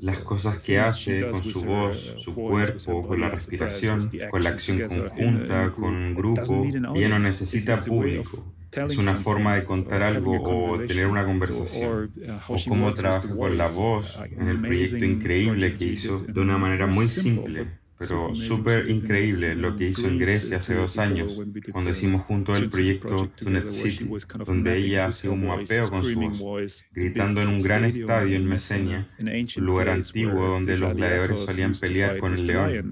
las cosas que hace con su voz, su cuerpo, con la respiración, con la acción conjunta, con un grupo, ella no necesita público es una forma de contar algo o tener una conversación, uh, o cómo trabaja con la voz en el proyecto increíble que hizo de una manera muy simple pero súper increíble lo que hizo en Grecia hace dos años, cuando hicimos junto el proyecto Tunet City, donde ella hace un mapeo con su voz, gritando en un gran estadio en Mesenia, un lugar antiguo donde los gladiadores solían pelear con el león.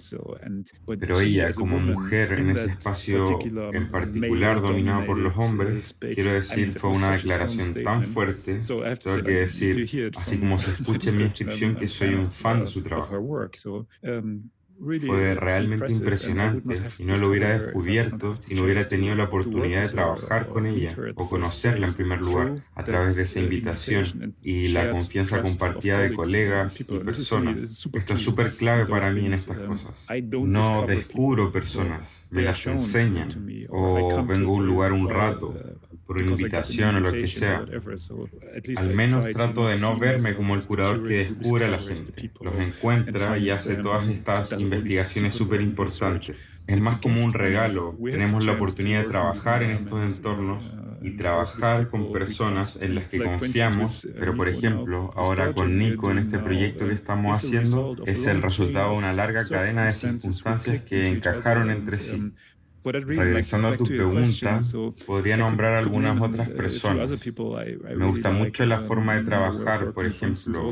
Pero ella, como mujer en ese espacio en particular dominado por los hombres, quiero decir, fue una declaración tan fuerte, tengo que decir, así como se escucha en mi descripción, que soy un fan de su trabajo. Fue realmente impresionante. y no lo hubiera descubierto si no hubiera tenido la oportunidad de trabajar con ella o conocerla en primer lugar a través de esa invitación y la confianza compartida de colegas y personas. Esto es súper clave para mí en estas cosas. No descubro personas, me las enseñan o vengo a un lugar un rato por invitación o lo que sea. Al menos trato de no verme como el curador que descubre a la gente, los encuentra y hace todas estas investigaciones súper importantes. Es más como un regalo. Tenemos la oportunidad de trabajar en estos entornos y trabajar con personas en las que confiamos, pero por ejemplo, ahora con Nico en este proyecto que estamos haciendo, es el resultado de una larga cadena de circunstancias que encajaron entre sí. Regresando a tu pregunta, podría nombrar algunas otras personas. Me gusta mucho la forma de trabajar, por ejemplo.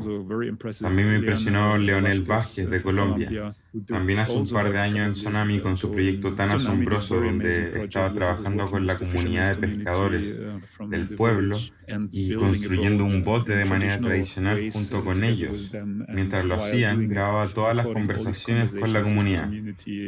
También me impresionó Leonel Vázquez de Colombia. También hace un par de años en Tsunami con su proyecto tan asombroso donde estaba trabajando con la comunidad de pescadores del pueblo y construyendo un bote de manera tradicional junto con ellos. Mientras lo hacían, grababa todas las conversaciones con la comunidad,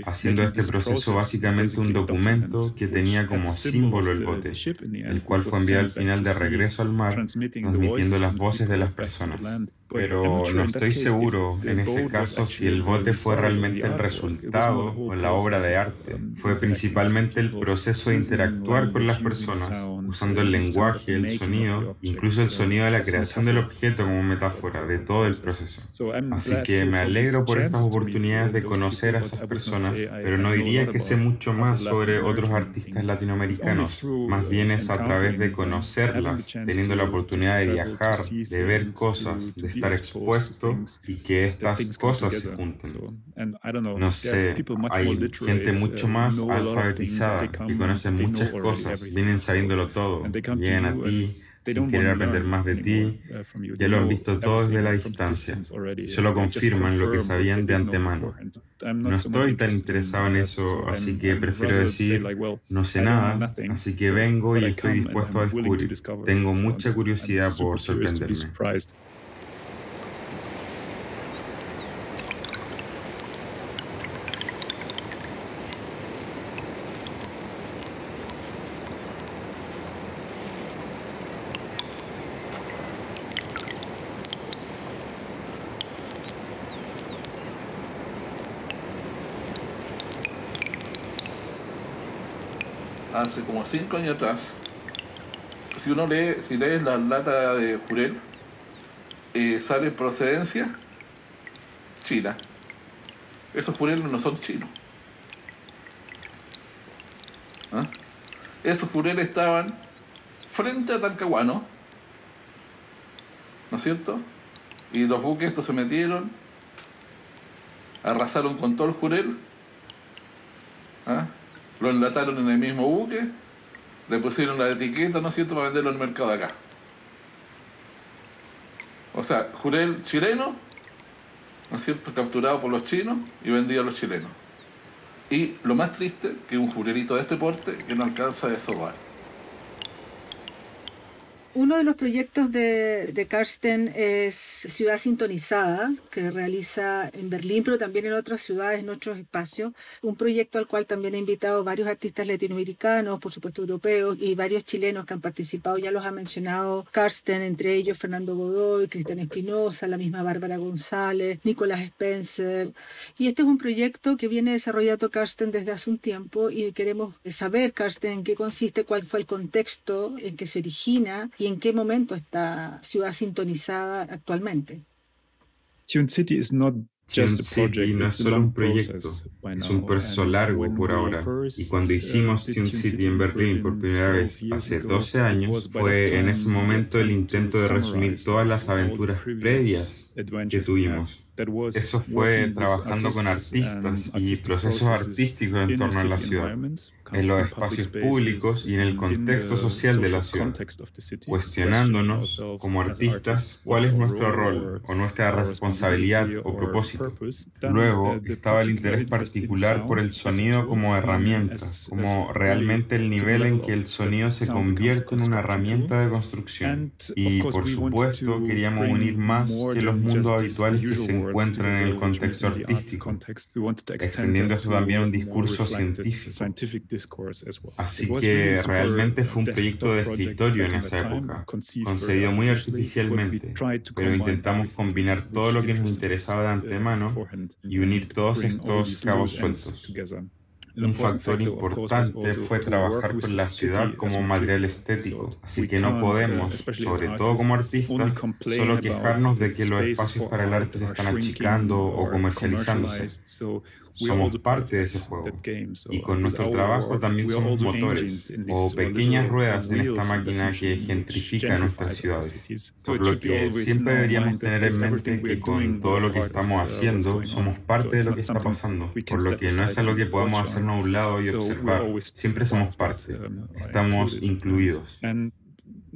haciendo este proceso básicamente un documento que tenía como símbolo el bote, el cual fue enviado al final de regreso al mar, transmitiendo las voces de las personas. pero no estoy seguro en ese caso si el bote fue realmente el resultado o la obra de arte. Fue principalmente el proceso de interactuar con las personas, usando el lenguaje, el sonido, incluso el sonido de la creación del objeto como metáfora de todo el proceso. Así que me alegro por estas oportunidades de conocer a esas personas, pero no diría que sé mucho más sobre otros artistas latinoamericanos. Más bien es a través de conocerlas, teniendo la oportunidad de viajar, de ver cosas, de estar expuesto y que estas cosas se junten. No sé, hay gente mucho más alfabetizada que conoce muchas cosas, vienen sabiéndolo todo, llegan a ti sin querer aprender más de ti, uh, ya lo han visto todo desde la distancia, solo confirman lo que sabían de antemano. No estoy tan interesado en eso, así que prefiero decir, no sé nada, así que vengo y estoy dispuesto a descubrir. Tengo mucha curiosidad por sorprenderme. hace como cinco años atrás, si uno lee, si lees la lata de Jurel, eh, sale procedencia china. Esos Jurel no son chinos. ¿Ah? Esos Jurel estaban frente a Talcahuano, ¿no es cierto? Y los buques estos se metieron, arrasaron con todo el Jurel. ¿ah? Lo enlataron en el mismo buque, le pusieron la etiqueta, ¿no es cierto?, para venderlo en el mercado de acá. O sea, jurel chileno, ¿no es cierto?, capturado por los chinos y vendido a los chilenos. Y lo más triste, que un jurelito de este porte que no alcanza a desovar. Uno de los proyectos de, de, Karsten es Ciudad Sintonizada, que realiza en Berlín, pero también en otras ciudades, en otros espacios. Un proyecto al cual también ha invitado varios artistas latinoamericanos, por supuesto europeos, y varios chilenos que han participado. Ya los ha mencionado Karsten, entre ellos Fernando Godoy, Cristian Espinosa, la misma Bárbara González, Nicolás Spencer. Y este es un proyecto que viene desarrollando Karsten desde hace un tiempo y queremos saber, Karsten, en qué consiste, cuál fue el contexto en que se origina y en qué momento está Ciudad sintonizada actualmente. Tune City is not Just City no es solo un proyecto, es un proceso largo por ahora. Y cuando uh, hicimos Tune City en Berlín por primera vez hace 12 años, fue en ese momento el intento de resumir todas las aventuras previas que tuvimos. Eso fue trabajando con artistas y procesos artísticos en torno a la ciudad en los espacios públicos y en el contexto social de la ciudad, cuestionándonos como artistas cuál es nuestro rol o nuestra responsabilidad o propósito. Luego estaba el interés particular por el sonido como herramienta, como realmente el nivel en que el sonido se convierte en una herramienta de construcción. Y por supuesto queríamos unir más que los mundos habituales que se encuentran en el contexto artístico, extendiendo eso también a un discurso científico. Así que realmente fue un proyecto de escritorio en esa época, concebido muy artificialmente, pero intentamos combinar todo lo que nos interesaba de antemano y unir todos estos cabos sueltos. Un factor importante fue trabajar con la ciudad como material estético, así que no podemos, sobre todo como artistas, solo quejarnos de que los espacios para el arte se están achicando o comercializándose somos parte de ese juego. Y con nuestro trabajo también somos motores o pequeñas ruedas en esta máquina que gentrifica nuestras ciudades. Por lo que siempre deberíamos tener en mente que con todo lo que estamos haciendo somos parte de lo que está pasando. Por lo que no es algo que podamos hacernos a un lado y observar. Siempre somos parte. Um, Estamos incluidos.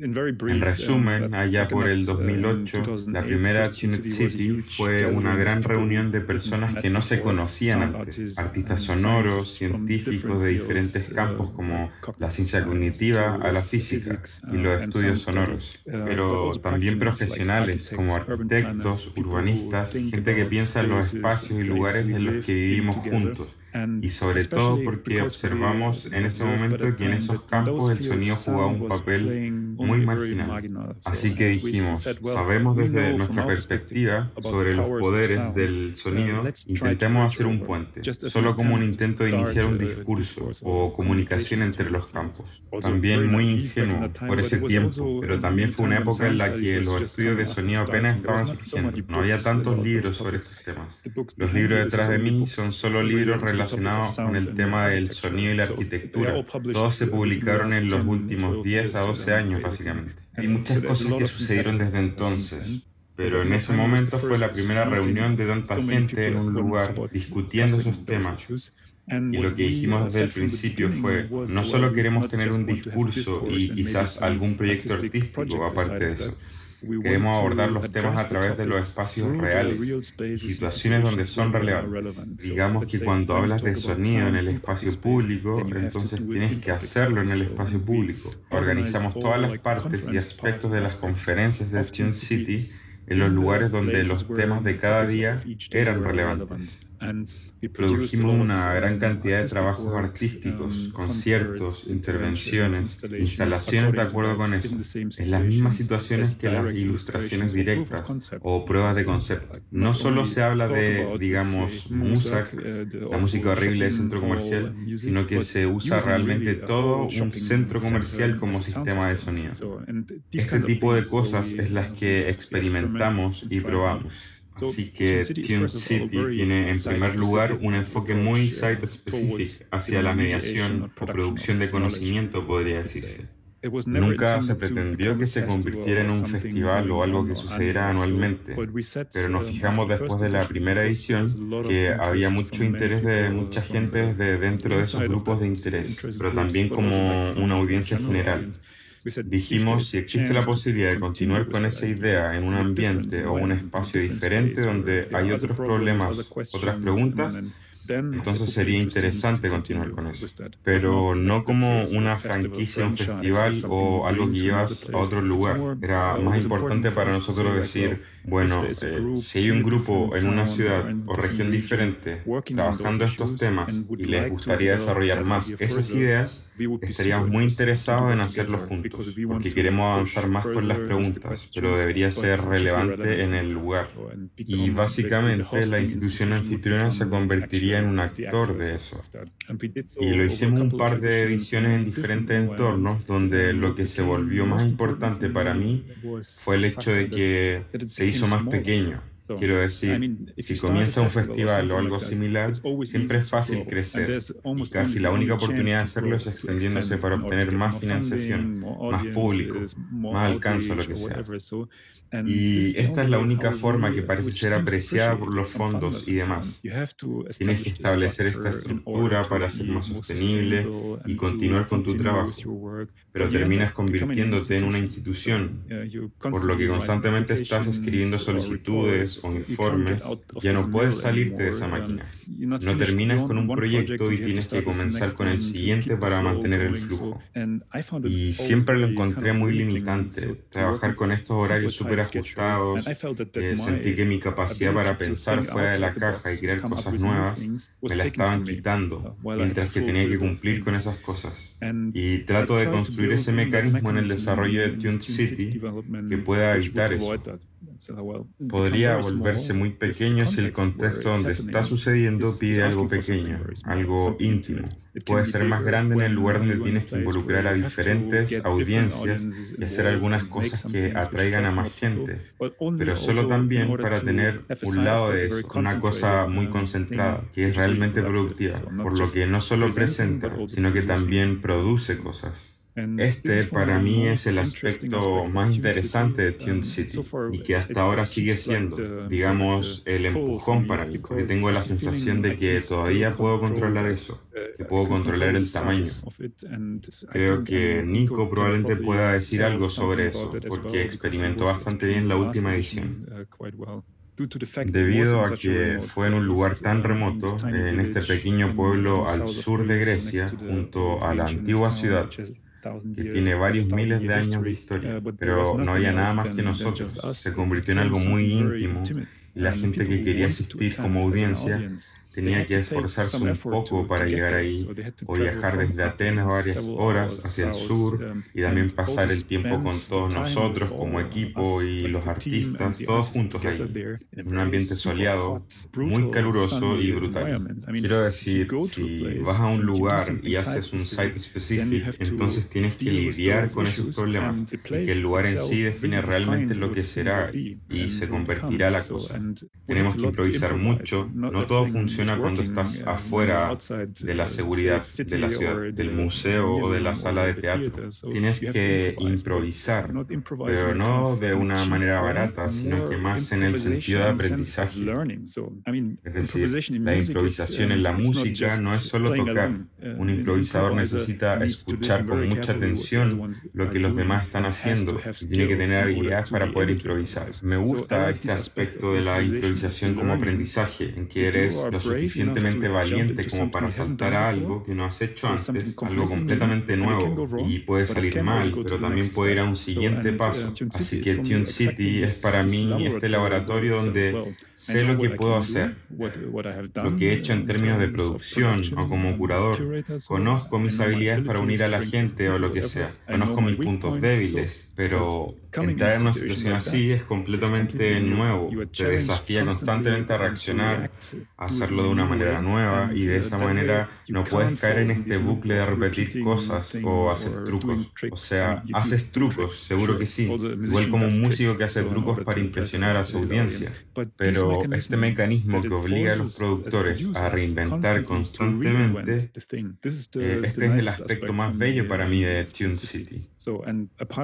En resumen, um, allá por el 2008, uh, la primera Tune City fue una gran reunión de personas que no se conocían antes, artistas sonoros, científicos de diferentes campos como la ciencia cognitiva a la física y los estudios sonoros, uh, pero también profesionales como arquitectos, urbanistas, gente que piensa en los espacios y lugares en los que vivimos juntos y sobre todo porque observamos en ese momento que en esos campos el sonido jugaba un papel muy marginal. Así que dijimos, sabemos desde nuestra perspectiva sobre los poderes del sonido, intentemos hacer un puente, solo como un intento de iniciar un discurso o comunicación entre los campos. También muy ingenuo por ese tiempo, pero también fue una época en la que los estudios de sonido apenas estaban surgiendo. No había tantos libros sobre estos temas. Los libros detrás de mí son solo libros relacionados relacionados con el tema del sonido y la arquitectura. Todos se publicaron en los últimos 10 a 12 años, básicamente. Hay muchas cosas que sucedieron desde entonces. Pero en ese momento fue la primera reunión de tanta gente en un lugar discutiendo esos temas. Y lo que dijimos desde el principio fue, no solo queremos tener un discurso y quizás algún proyecto artístico aparte de eso, Queremos abordar los temas a través de los espacios reales situaciones donde son relevantes. Digamos que cuando hablas de sonido en el espacio público, entonces tienes que hacerlo en el espacio público. Organizamos todas las partes y aspectos de las conferencias de Tune City en los lugares donde los temas de cada día eran relevantes. Produjimos una gran cantidad de trabajos artísticos, conciertos, intervenciones, instalaciones de acuerdo con eso, en las mismas situaciones que las ilustraciones directas o pruebas de concepto. No solo se habla de, digamos, MUSAC, la música horrible de centro comercial, sino que se usa realmente todo un centro comercial como sistema de sonido. Este tipo de cosas es las que experimentamos y probamos. Así que Tune City tiene en primer lugar un enfoque muy site-specific hacia la mediación o producción de conocimiento, podría decirse. Nunca se pretendió que se convirtiera en un festival o algo que sucediera anualmente, pero nos fijamos después de la primera edición que había mucho interés de mucha gente desde dentro de esos grupos de interés, pero también como una audiencia general. Dijimos si existe la posibilidad de continuar con esa idea en un ambiente o un espacio diferente donde hay otros problemas, otras preguntas, entonces sería interesante continuar con eso, pero no como una franquicia, un festival o algo que llevas a otro lugar. Era más importante para nosotros decir, bueno, eh, si hay un grupo en una ciudad o región diferente trabajando estos temas y les gustaría desarrollar más esas ideas, estaríamos muy interesados en hacerlo juntos, porque queremos avanzar más con las preguntas, pero debería ser relevante en el lugar. Y básicamente la institución anfitriona se convertiría en un actor de eso. Y lo hicimos un par de ediciones en diferentes entornos, donde lo que se volvió más importante para mí fue el hecho de que se hizo más pequeño. Quiero decir, si comienza un festival o algo similar, siempre es fácil crecer y casi la única oportunidad de hacerlo es extendiéndose para obtener más financiación, más público, más alcance lo que sea. Y esta es la única forma que parece ser apreciada por los fondos y demás. Tienes que establecer esta estructura para ser más sostenible y continuar con tu trabajo, pero terminas convirtiéndote en una institución, por lo que constantemente estás escribiendo solicitudes o informes, ya no puedes salirte de esa máquina. No terminas con un proyecto y tienes que comenzar con el siguiente para mantener el flujo. Y siempre lo encontré muy limitante, trabajar con estos horarios súper ajustados, eh, sentí que mi capacidad para pensar fuera de la caja y crear cosas nuevas me la estaban quitando, mientras que tenía que cumplir con esas cosas. Y trato de construir ese mecanismo en el desarrollo de Tune City que pueda evitar eso. Podría volverse muy pequeño si el contexto donde está sucediendo pide algo pequeño, algo íntimo. Puede ser más grande en el lugar donde tienes que involucrar a diferentes audiencias y hacer algunas cosas que atraigan a más gente, pero solo también para tener un lado de eso, una cosa muy concentrada, que es realmente productiva, por lo que no solo presenta, sino que también produce cosas. Este para mí es el aspecto más interesante de Tune City y que hasta ahora sigue siendo, uh, digamos, el empujón para mí, porque tengo la sensación de que todavía puedo controlar eso, uh, que puedo controlar el tamaño. Creo que Nico probablemente pueda decir algo sobre eso, porque experimentó bastante bien la última edición. Uh, Debido a que fue en un lugar tan remoto, en este pequeño pueblo al sur de Grecia, junto a la antigua ciudad, que tiene varios miles de años de historia, pero no había nada más que nosotros. Se convirtió en algo muy íntimo y la gente que quería asistir como audiencia tenía que esforzarse un poco para llegar ahí o viajar desde Atenas varias horas hacia el sur um, y también pasar el tiempo con todos nosotros como equipo y los artistas, todos juntos ahí, en un ambiente soleado, muy caluroso y brutal. Quiero decir, si vas a un lugar y haces un site específico, entonces tienes que lidiar con esos problemas y que el lugar en sí define realmente lo que será y se convertirá la cosa. Tenemos que improvisar mucho, no todo funciona cuando estás afuera de la seguridad de la ciudad, del museo o de la sala de teatro. Tienes que improvisar, pero no de una manera barata, sino que más en el sentido de aprendizaje. Es decir, la improvisación en la música no es solo tocar. Un improvisador necesita escuchar con mucha atención lo que los demás están haciendo y tiene que tener habilidades para poder improvisar. Me gusta este aspecto de la improvisación como aprendizaje, en que eres lo suficientemente valiente como para saltar a algo que no has hecho antes, algo completamente nuevo y puede salir mal, pero también puede ir a un siguiente paso. Así que Tune City es para mí este laboratorio donde sé lo que puedo hacer, lo que he hecho en términos de producción o como curador. Conozco mis habilidades para unir a la gente o lo que sea. Conozco mis puntos débiles, pero entrar en una situación así es completamente nuevo. Te desafía constantemente a reaccionar, a hacerlo de una manera nueva y de esa manera no puedes caer en este bucle de repetir cosas o hacer trucos. O sea, haces trucos, seguro que sí. Igual como un músico que hace trucos para impresionar a su audiencia. Pero este mecanismo que obliga a los productores a reinventar constantemente, eh, este es el aspecto más bello para mí de Tune City.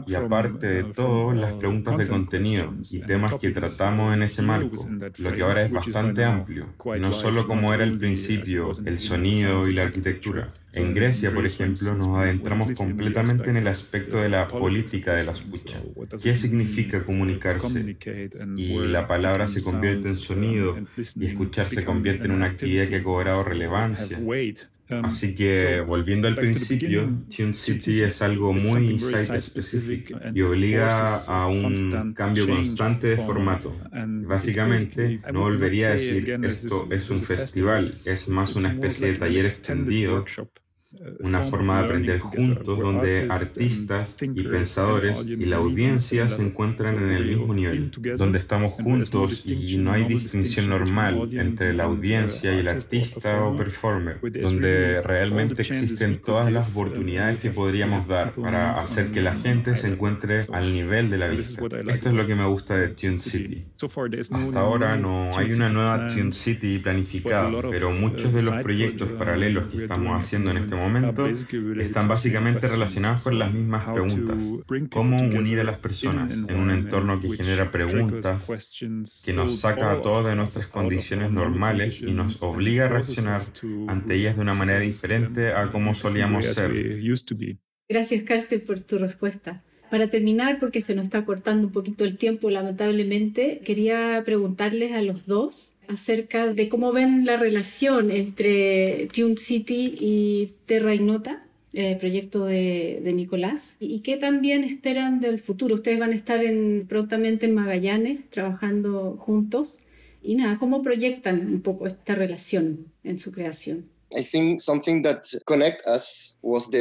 Y aparte de todo, las preguntas de contenido y temas que tratamos en ese marco, lo que ahora es bastante amplio, no solo como era el principio, el sonido y la arquitectura. En Grecia, por ejemplo, nos adentramos completamente en el aspecto de la política de la escucha. ¿Qué significa comunicarse? Y la palabra se convierte en sonido y escuchar se convierte en una actividad que ha cobrado relevancia. Así que, volviendo al principio, Tune City es algo muy site-specific y obliga a un cambio constante de formato. Básicamente, no volvería a decir esto es un festival, es más una especie de taller extendido una forma de aprender juntos donde artistas y pensadores y la audiencia se encuentran en el mismo nivel, donde estamos juntos y no hay distinción normal entre la audiencia y el artista o performer, donde realmente existen todas las oportunidades que podríamos dar para hacer que la gente se encuentre al nivel de la vista. Esto es lo que me gusta de Tune City. Hasta ahora no hay una nueva Tune City planificada, pero muchos de los proyectos paralelos que estamos haciendo en este momento momento están básicamente relacionados con las mismas preguntas. ¿Cómo unir a las personas en un entorno que genera preguntas, que nos saca a todos de nuestras condiciones normales y nos obliga a reaccionar ante ellas de una manera diferente a como solíamos ser? Gracias, Karsten, por tu respuesta. Para terminar, porque se nos está cortando un poquito el tiempo, lamentablemente, quería preguntarles a los dos acerca de cómo ven la relación entre Tune City y Terra Ignota, el proyecto de, Nicolás, y qué también esperan del futuro. Ustedes van a estar en, prontamente en Magallanes trabajando juntos. Y nada, ¿cómo proyectan un poco esta relación en su creación?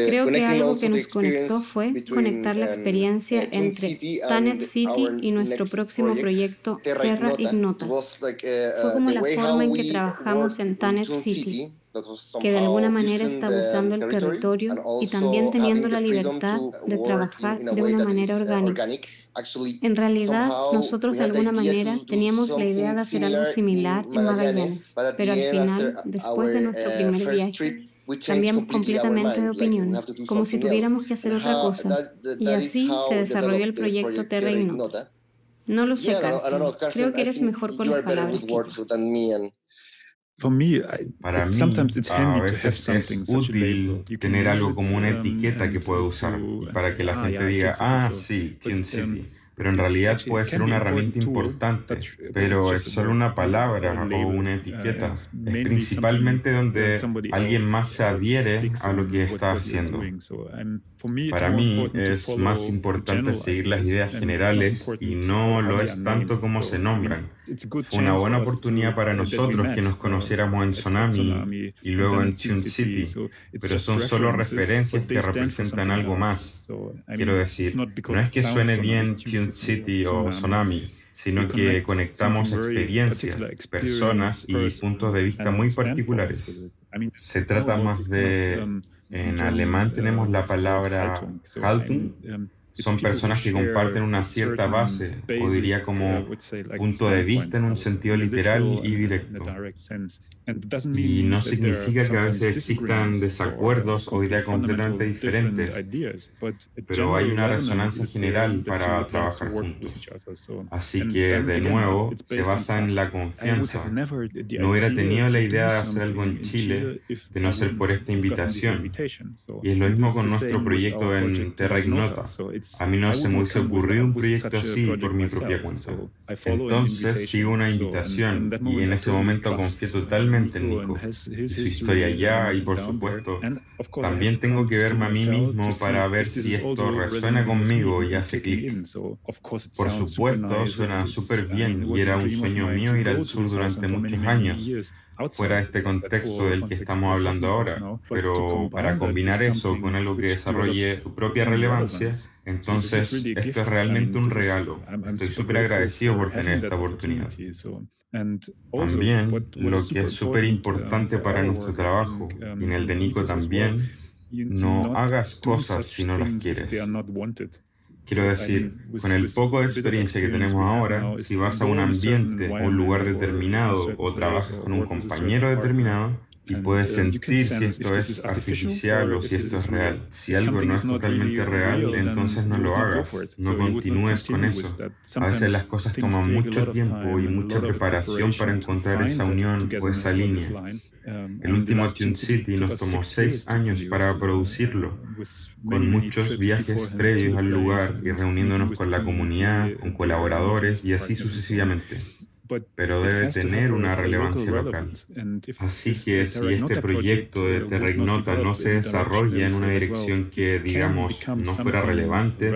Creo que algo que nos conectó fue conectar la um, experiencia entre Tanet City y nuestro próximo proyecto Terra Ignota. Fue como la forma en que trabajamos en Tanet City que de alguna manera está usando el territorio y también teniendo la libertad de trabajar de una manera orgánica. En realidad, nosotros de alguna manera teníamos la idea de hacer algo similar en Magallanes, pero al final, después de nuestro uh, primer viaje, cambiamos completamente de opinión, como si tuviéramos que hacer otra cosa. Y así se desarrolló el proyecto Terra Ignota. No lo sé, Carsten. Creo que eres mejor con las palabras. Para mí, a veces es útil tener algo como una etiqueta que puedo usar para que la ah, gente diga, ah, sí, Tune City pero en realidad puede ser una herramienta importante, pero es solo una palabra o una etiqueta. Es principalmente donde alguien más se adhiere a lo que está haciendo. Para mí es más importante seguir las ideas generales y no lo es tanto como se nombran. Fue una buena oportunidad para nosotros que nos conociéramos en Tsunami y luego en Tune City, pero son solo referencias que representan algo más. Quiero decir, no es que suene bien Tune City o Tsunami, sino que conectamos experiencias, personas y puntos de vista muy particulares. Se trata más de en alemán tenemos la palabra Haltung, son personas que comparten una cierta base, o diría como punto de vista en un sentido literal y directo. Y no significa que a veces existan desacuerdos o ideas completamente diferentes, pero hay una resonancia general para trabajar juntos. Así que, de nuevo, se basa en la confianza. No hubiera tenido la idea de hacer algo en Chile de no ser por esta invitación. Y es lo mismo con nuestro proyecto en Terra Ignota. A mí no se me hubiese ocurrido un proyecto así por mi propia cuenta. Entonces sigo una invitación y en ese momento confié totalmente en Nico y su historia allá y por supuesto. También tengo que verme a mí mismo para ver si esto resuena conmigo y hace clic. Por supuesto, suena súper bien y era un sueño mío ir al sur durante muchos años fuera de este contexto del que estamos hablando ahora, pero para combinar eso con algo que desarrolle su propia relevancia, entonces esto es realmente un regalo. Estoy súper agradecido por tener esta oportunidad. También lo que es súper importante para nuestro trabajo y en el de Nico también, no hagas cosas si no las quieres. Quiero decir, con el poco de experiencia que tenemos ahora, si vas a un ambiente o un lugar determinado o trabajas con un compañero determinado, y puedes sentir si esto es artificial o si esto es real. Si algo no es totalmente real, entonces no lo hagas, no continúes con eso. A veces las cosas toman mucho tiempo y mucha preparación para encontrar esa unión o esa línea. Um, el último Tune City nos tomó seis años para producirlo, con muchos viajes previos al lugar y reuniéndonos con la comunidad, con colaboradores y así sucesivamente pero debe tener una relevancia local. Así que si este proyecto de Terregnota no se desarrolla en una dirección que, digamos, no fuera relevante,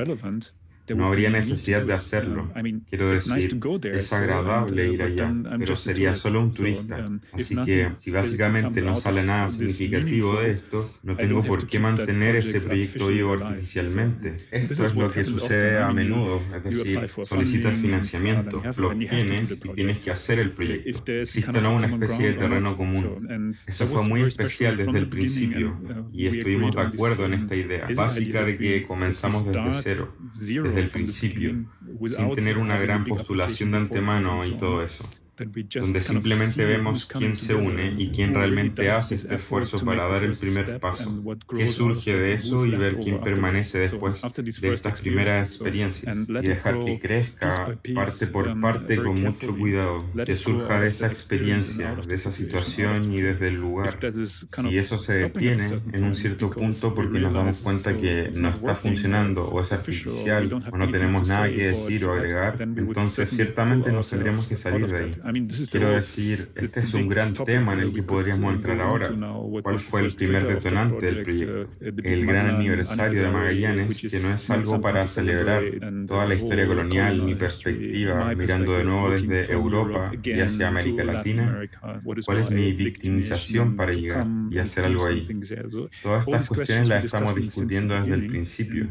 no habría necesidad de hacerlo. Quiero decir, es agradable ir allá, pero sería solo un turista. Um, Así que si básicamente no sale nada significativo de esto, no tengo por qué mantener ese proyecto vivo artificialmente. Esto es lo que sucede a menudo, es decir, solicitas financiamiento, lo tienes y tienes que hacer el proyecto. Existe no una especie de terreno común. Eso fue muy especial desde el principio uh, y estuvimos de acuerdo en esta idea básica de que comenzamos desde cero del principio, sin tener una gran postulación de antemano y todo eso donde simplemente vemos quién se une y quién realmente hace este esfuerzo para dar el primer paso, qué surge de eso y ver quién permanece después de estas primeras experiencias y dejar que crezca parte por parte con mucho cuidado, que surja de esa experiencia, de esa situación y desde el lugar. Si eso se detiene en un cierto punto porque nos damos cuenta que no está funcionando o es artificial o no tenemos nada que decir o agregar, entonces ciertamente nos tendremos que salir de ahí. Quiero decir, este es un gran tema en el que podríamos entrar ahora. ¿Cuál fue el primer detonante del proyecto? El gran aniversario de Magallanes, que no es algo para celebrar toda la historia colonial, mi perspectiva, mirando de nuevo desde Europa y hacia América Latina. ¿Cuál es mi victimización para llegar y hacer algo ahí? Todas estas cuestiones las estamos discutiendo desde el principio.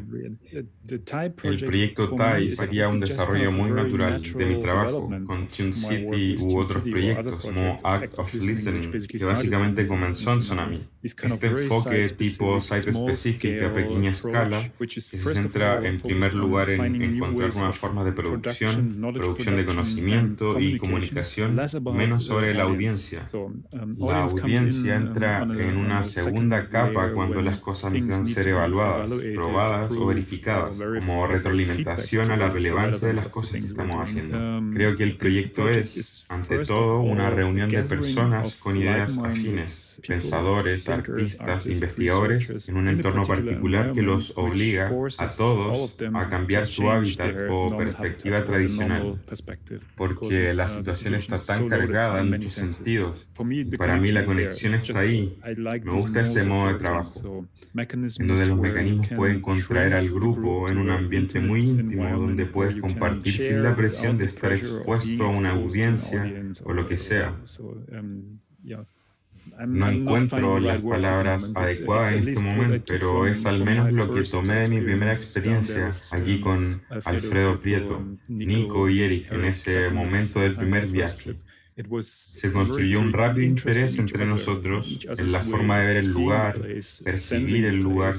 El proyecto TAI sería un desarrollo muy natural de mi trabajo con Tune City u otros proyectos como Act of Listening, que básicamente comenzó en Tsunami. Este enfoque tipo site específica a pequeña escala, que se centra en primer lugar en encontrar nuevas formas de producción, producción de conocimiento y comunicación, menos sobre la audiencia. La audiencia entra en una segunda capa cuando las cosas necesitan ser evaluadas, probadas o verificadas, como retroalimentación a la relevancia de las cosas que estamos haciendo. Creo que el proyecto es, ante todo, una reunión de personas con ideas afines, pensadores, artistas, investigadores, en un entorno particular que los obliga a todos a cambiar su hábitat o perspectiva tradicional, porque la situación está tan cargada en muchos sentidos. para mí la conexión está ahí. Me gusta ese modo de trabajo, en donde los mecanismos pueden contraer al grupo en un ambiente muy íntimo, donde puedes compartir sin la presión de estar expuesto a una audiencia o lo que sea. No encuentro las palabras adecuadas en este momento, pero es al menos lo que tomé de mi primera experiencia allí con Alfredo Prieto, Nico y Eric en ese momento del primer viaje. Se construyó un rápido interés entre nosotros en la forma de ver el lugar, percibir el lugar,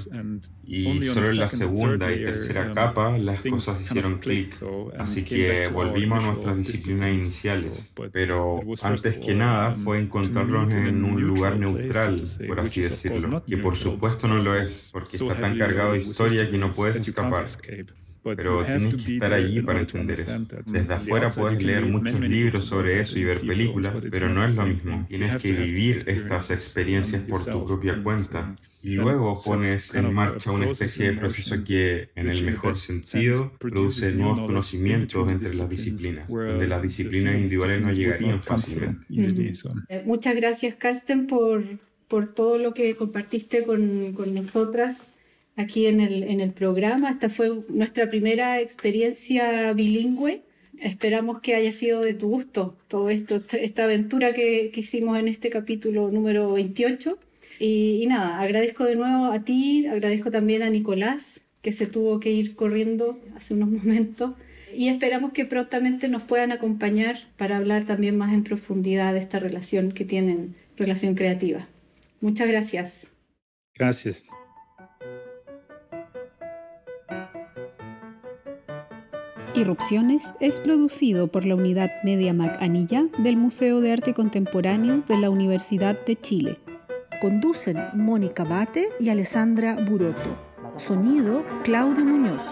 y solo en la segunda y tercera capa las cosas hicieron clic. Así que volvimos a nuestras disciplinas iniciales. Pero antes que nada fue encontrarnos en un lugar neutral, por así decirlo, que por supuesto no lo es, porque está tan cargado de historia que no puedes escapar pero tienes que estar allí para entender eso. Desde afuera puedes leer muchos libros sobre eso y ver películas, pero no es lo mismo. Tienes que vivir estas experiencias por tu propia cuenta. Y luego pones en marcha una especie de proceso que, en el mejor sentido, produce nuevos conocimientos entre las disciplinas, donde las disciplinas individuales no llegarían fácilmente. Eh, muchas gracias, Karsten, por, por todo lo que compartiste con, con nosotras aquí en el, en el programa. Esta fue nuestra primera experiencia bilingüe. Esperamos que haya sido de tu gusto todo esto, esta aventura que, que hicimos en este capítulo número 28. Y, y, nada, agradezco de nuevo a ti, agradezco también a Nicolás, que se tuvo que ir corriendo hace unos momentos. Y esperamos que prontamente nos puedan acompañar para hablar también más en profundidad de esta relación que tienen, relación creativa. Muchas gracias. Gracias. Irrupciones es producido por la unidad Media Mac Anilla del Museo de Arte Contemporáneo de la Universidad de Chile. Conducen Mónica Bate y Alessandra Buroto. Sonido Claudio Muñoz.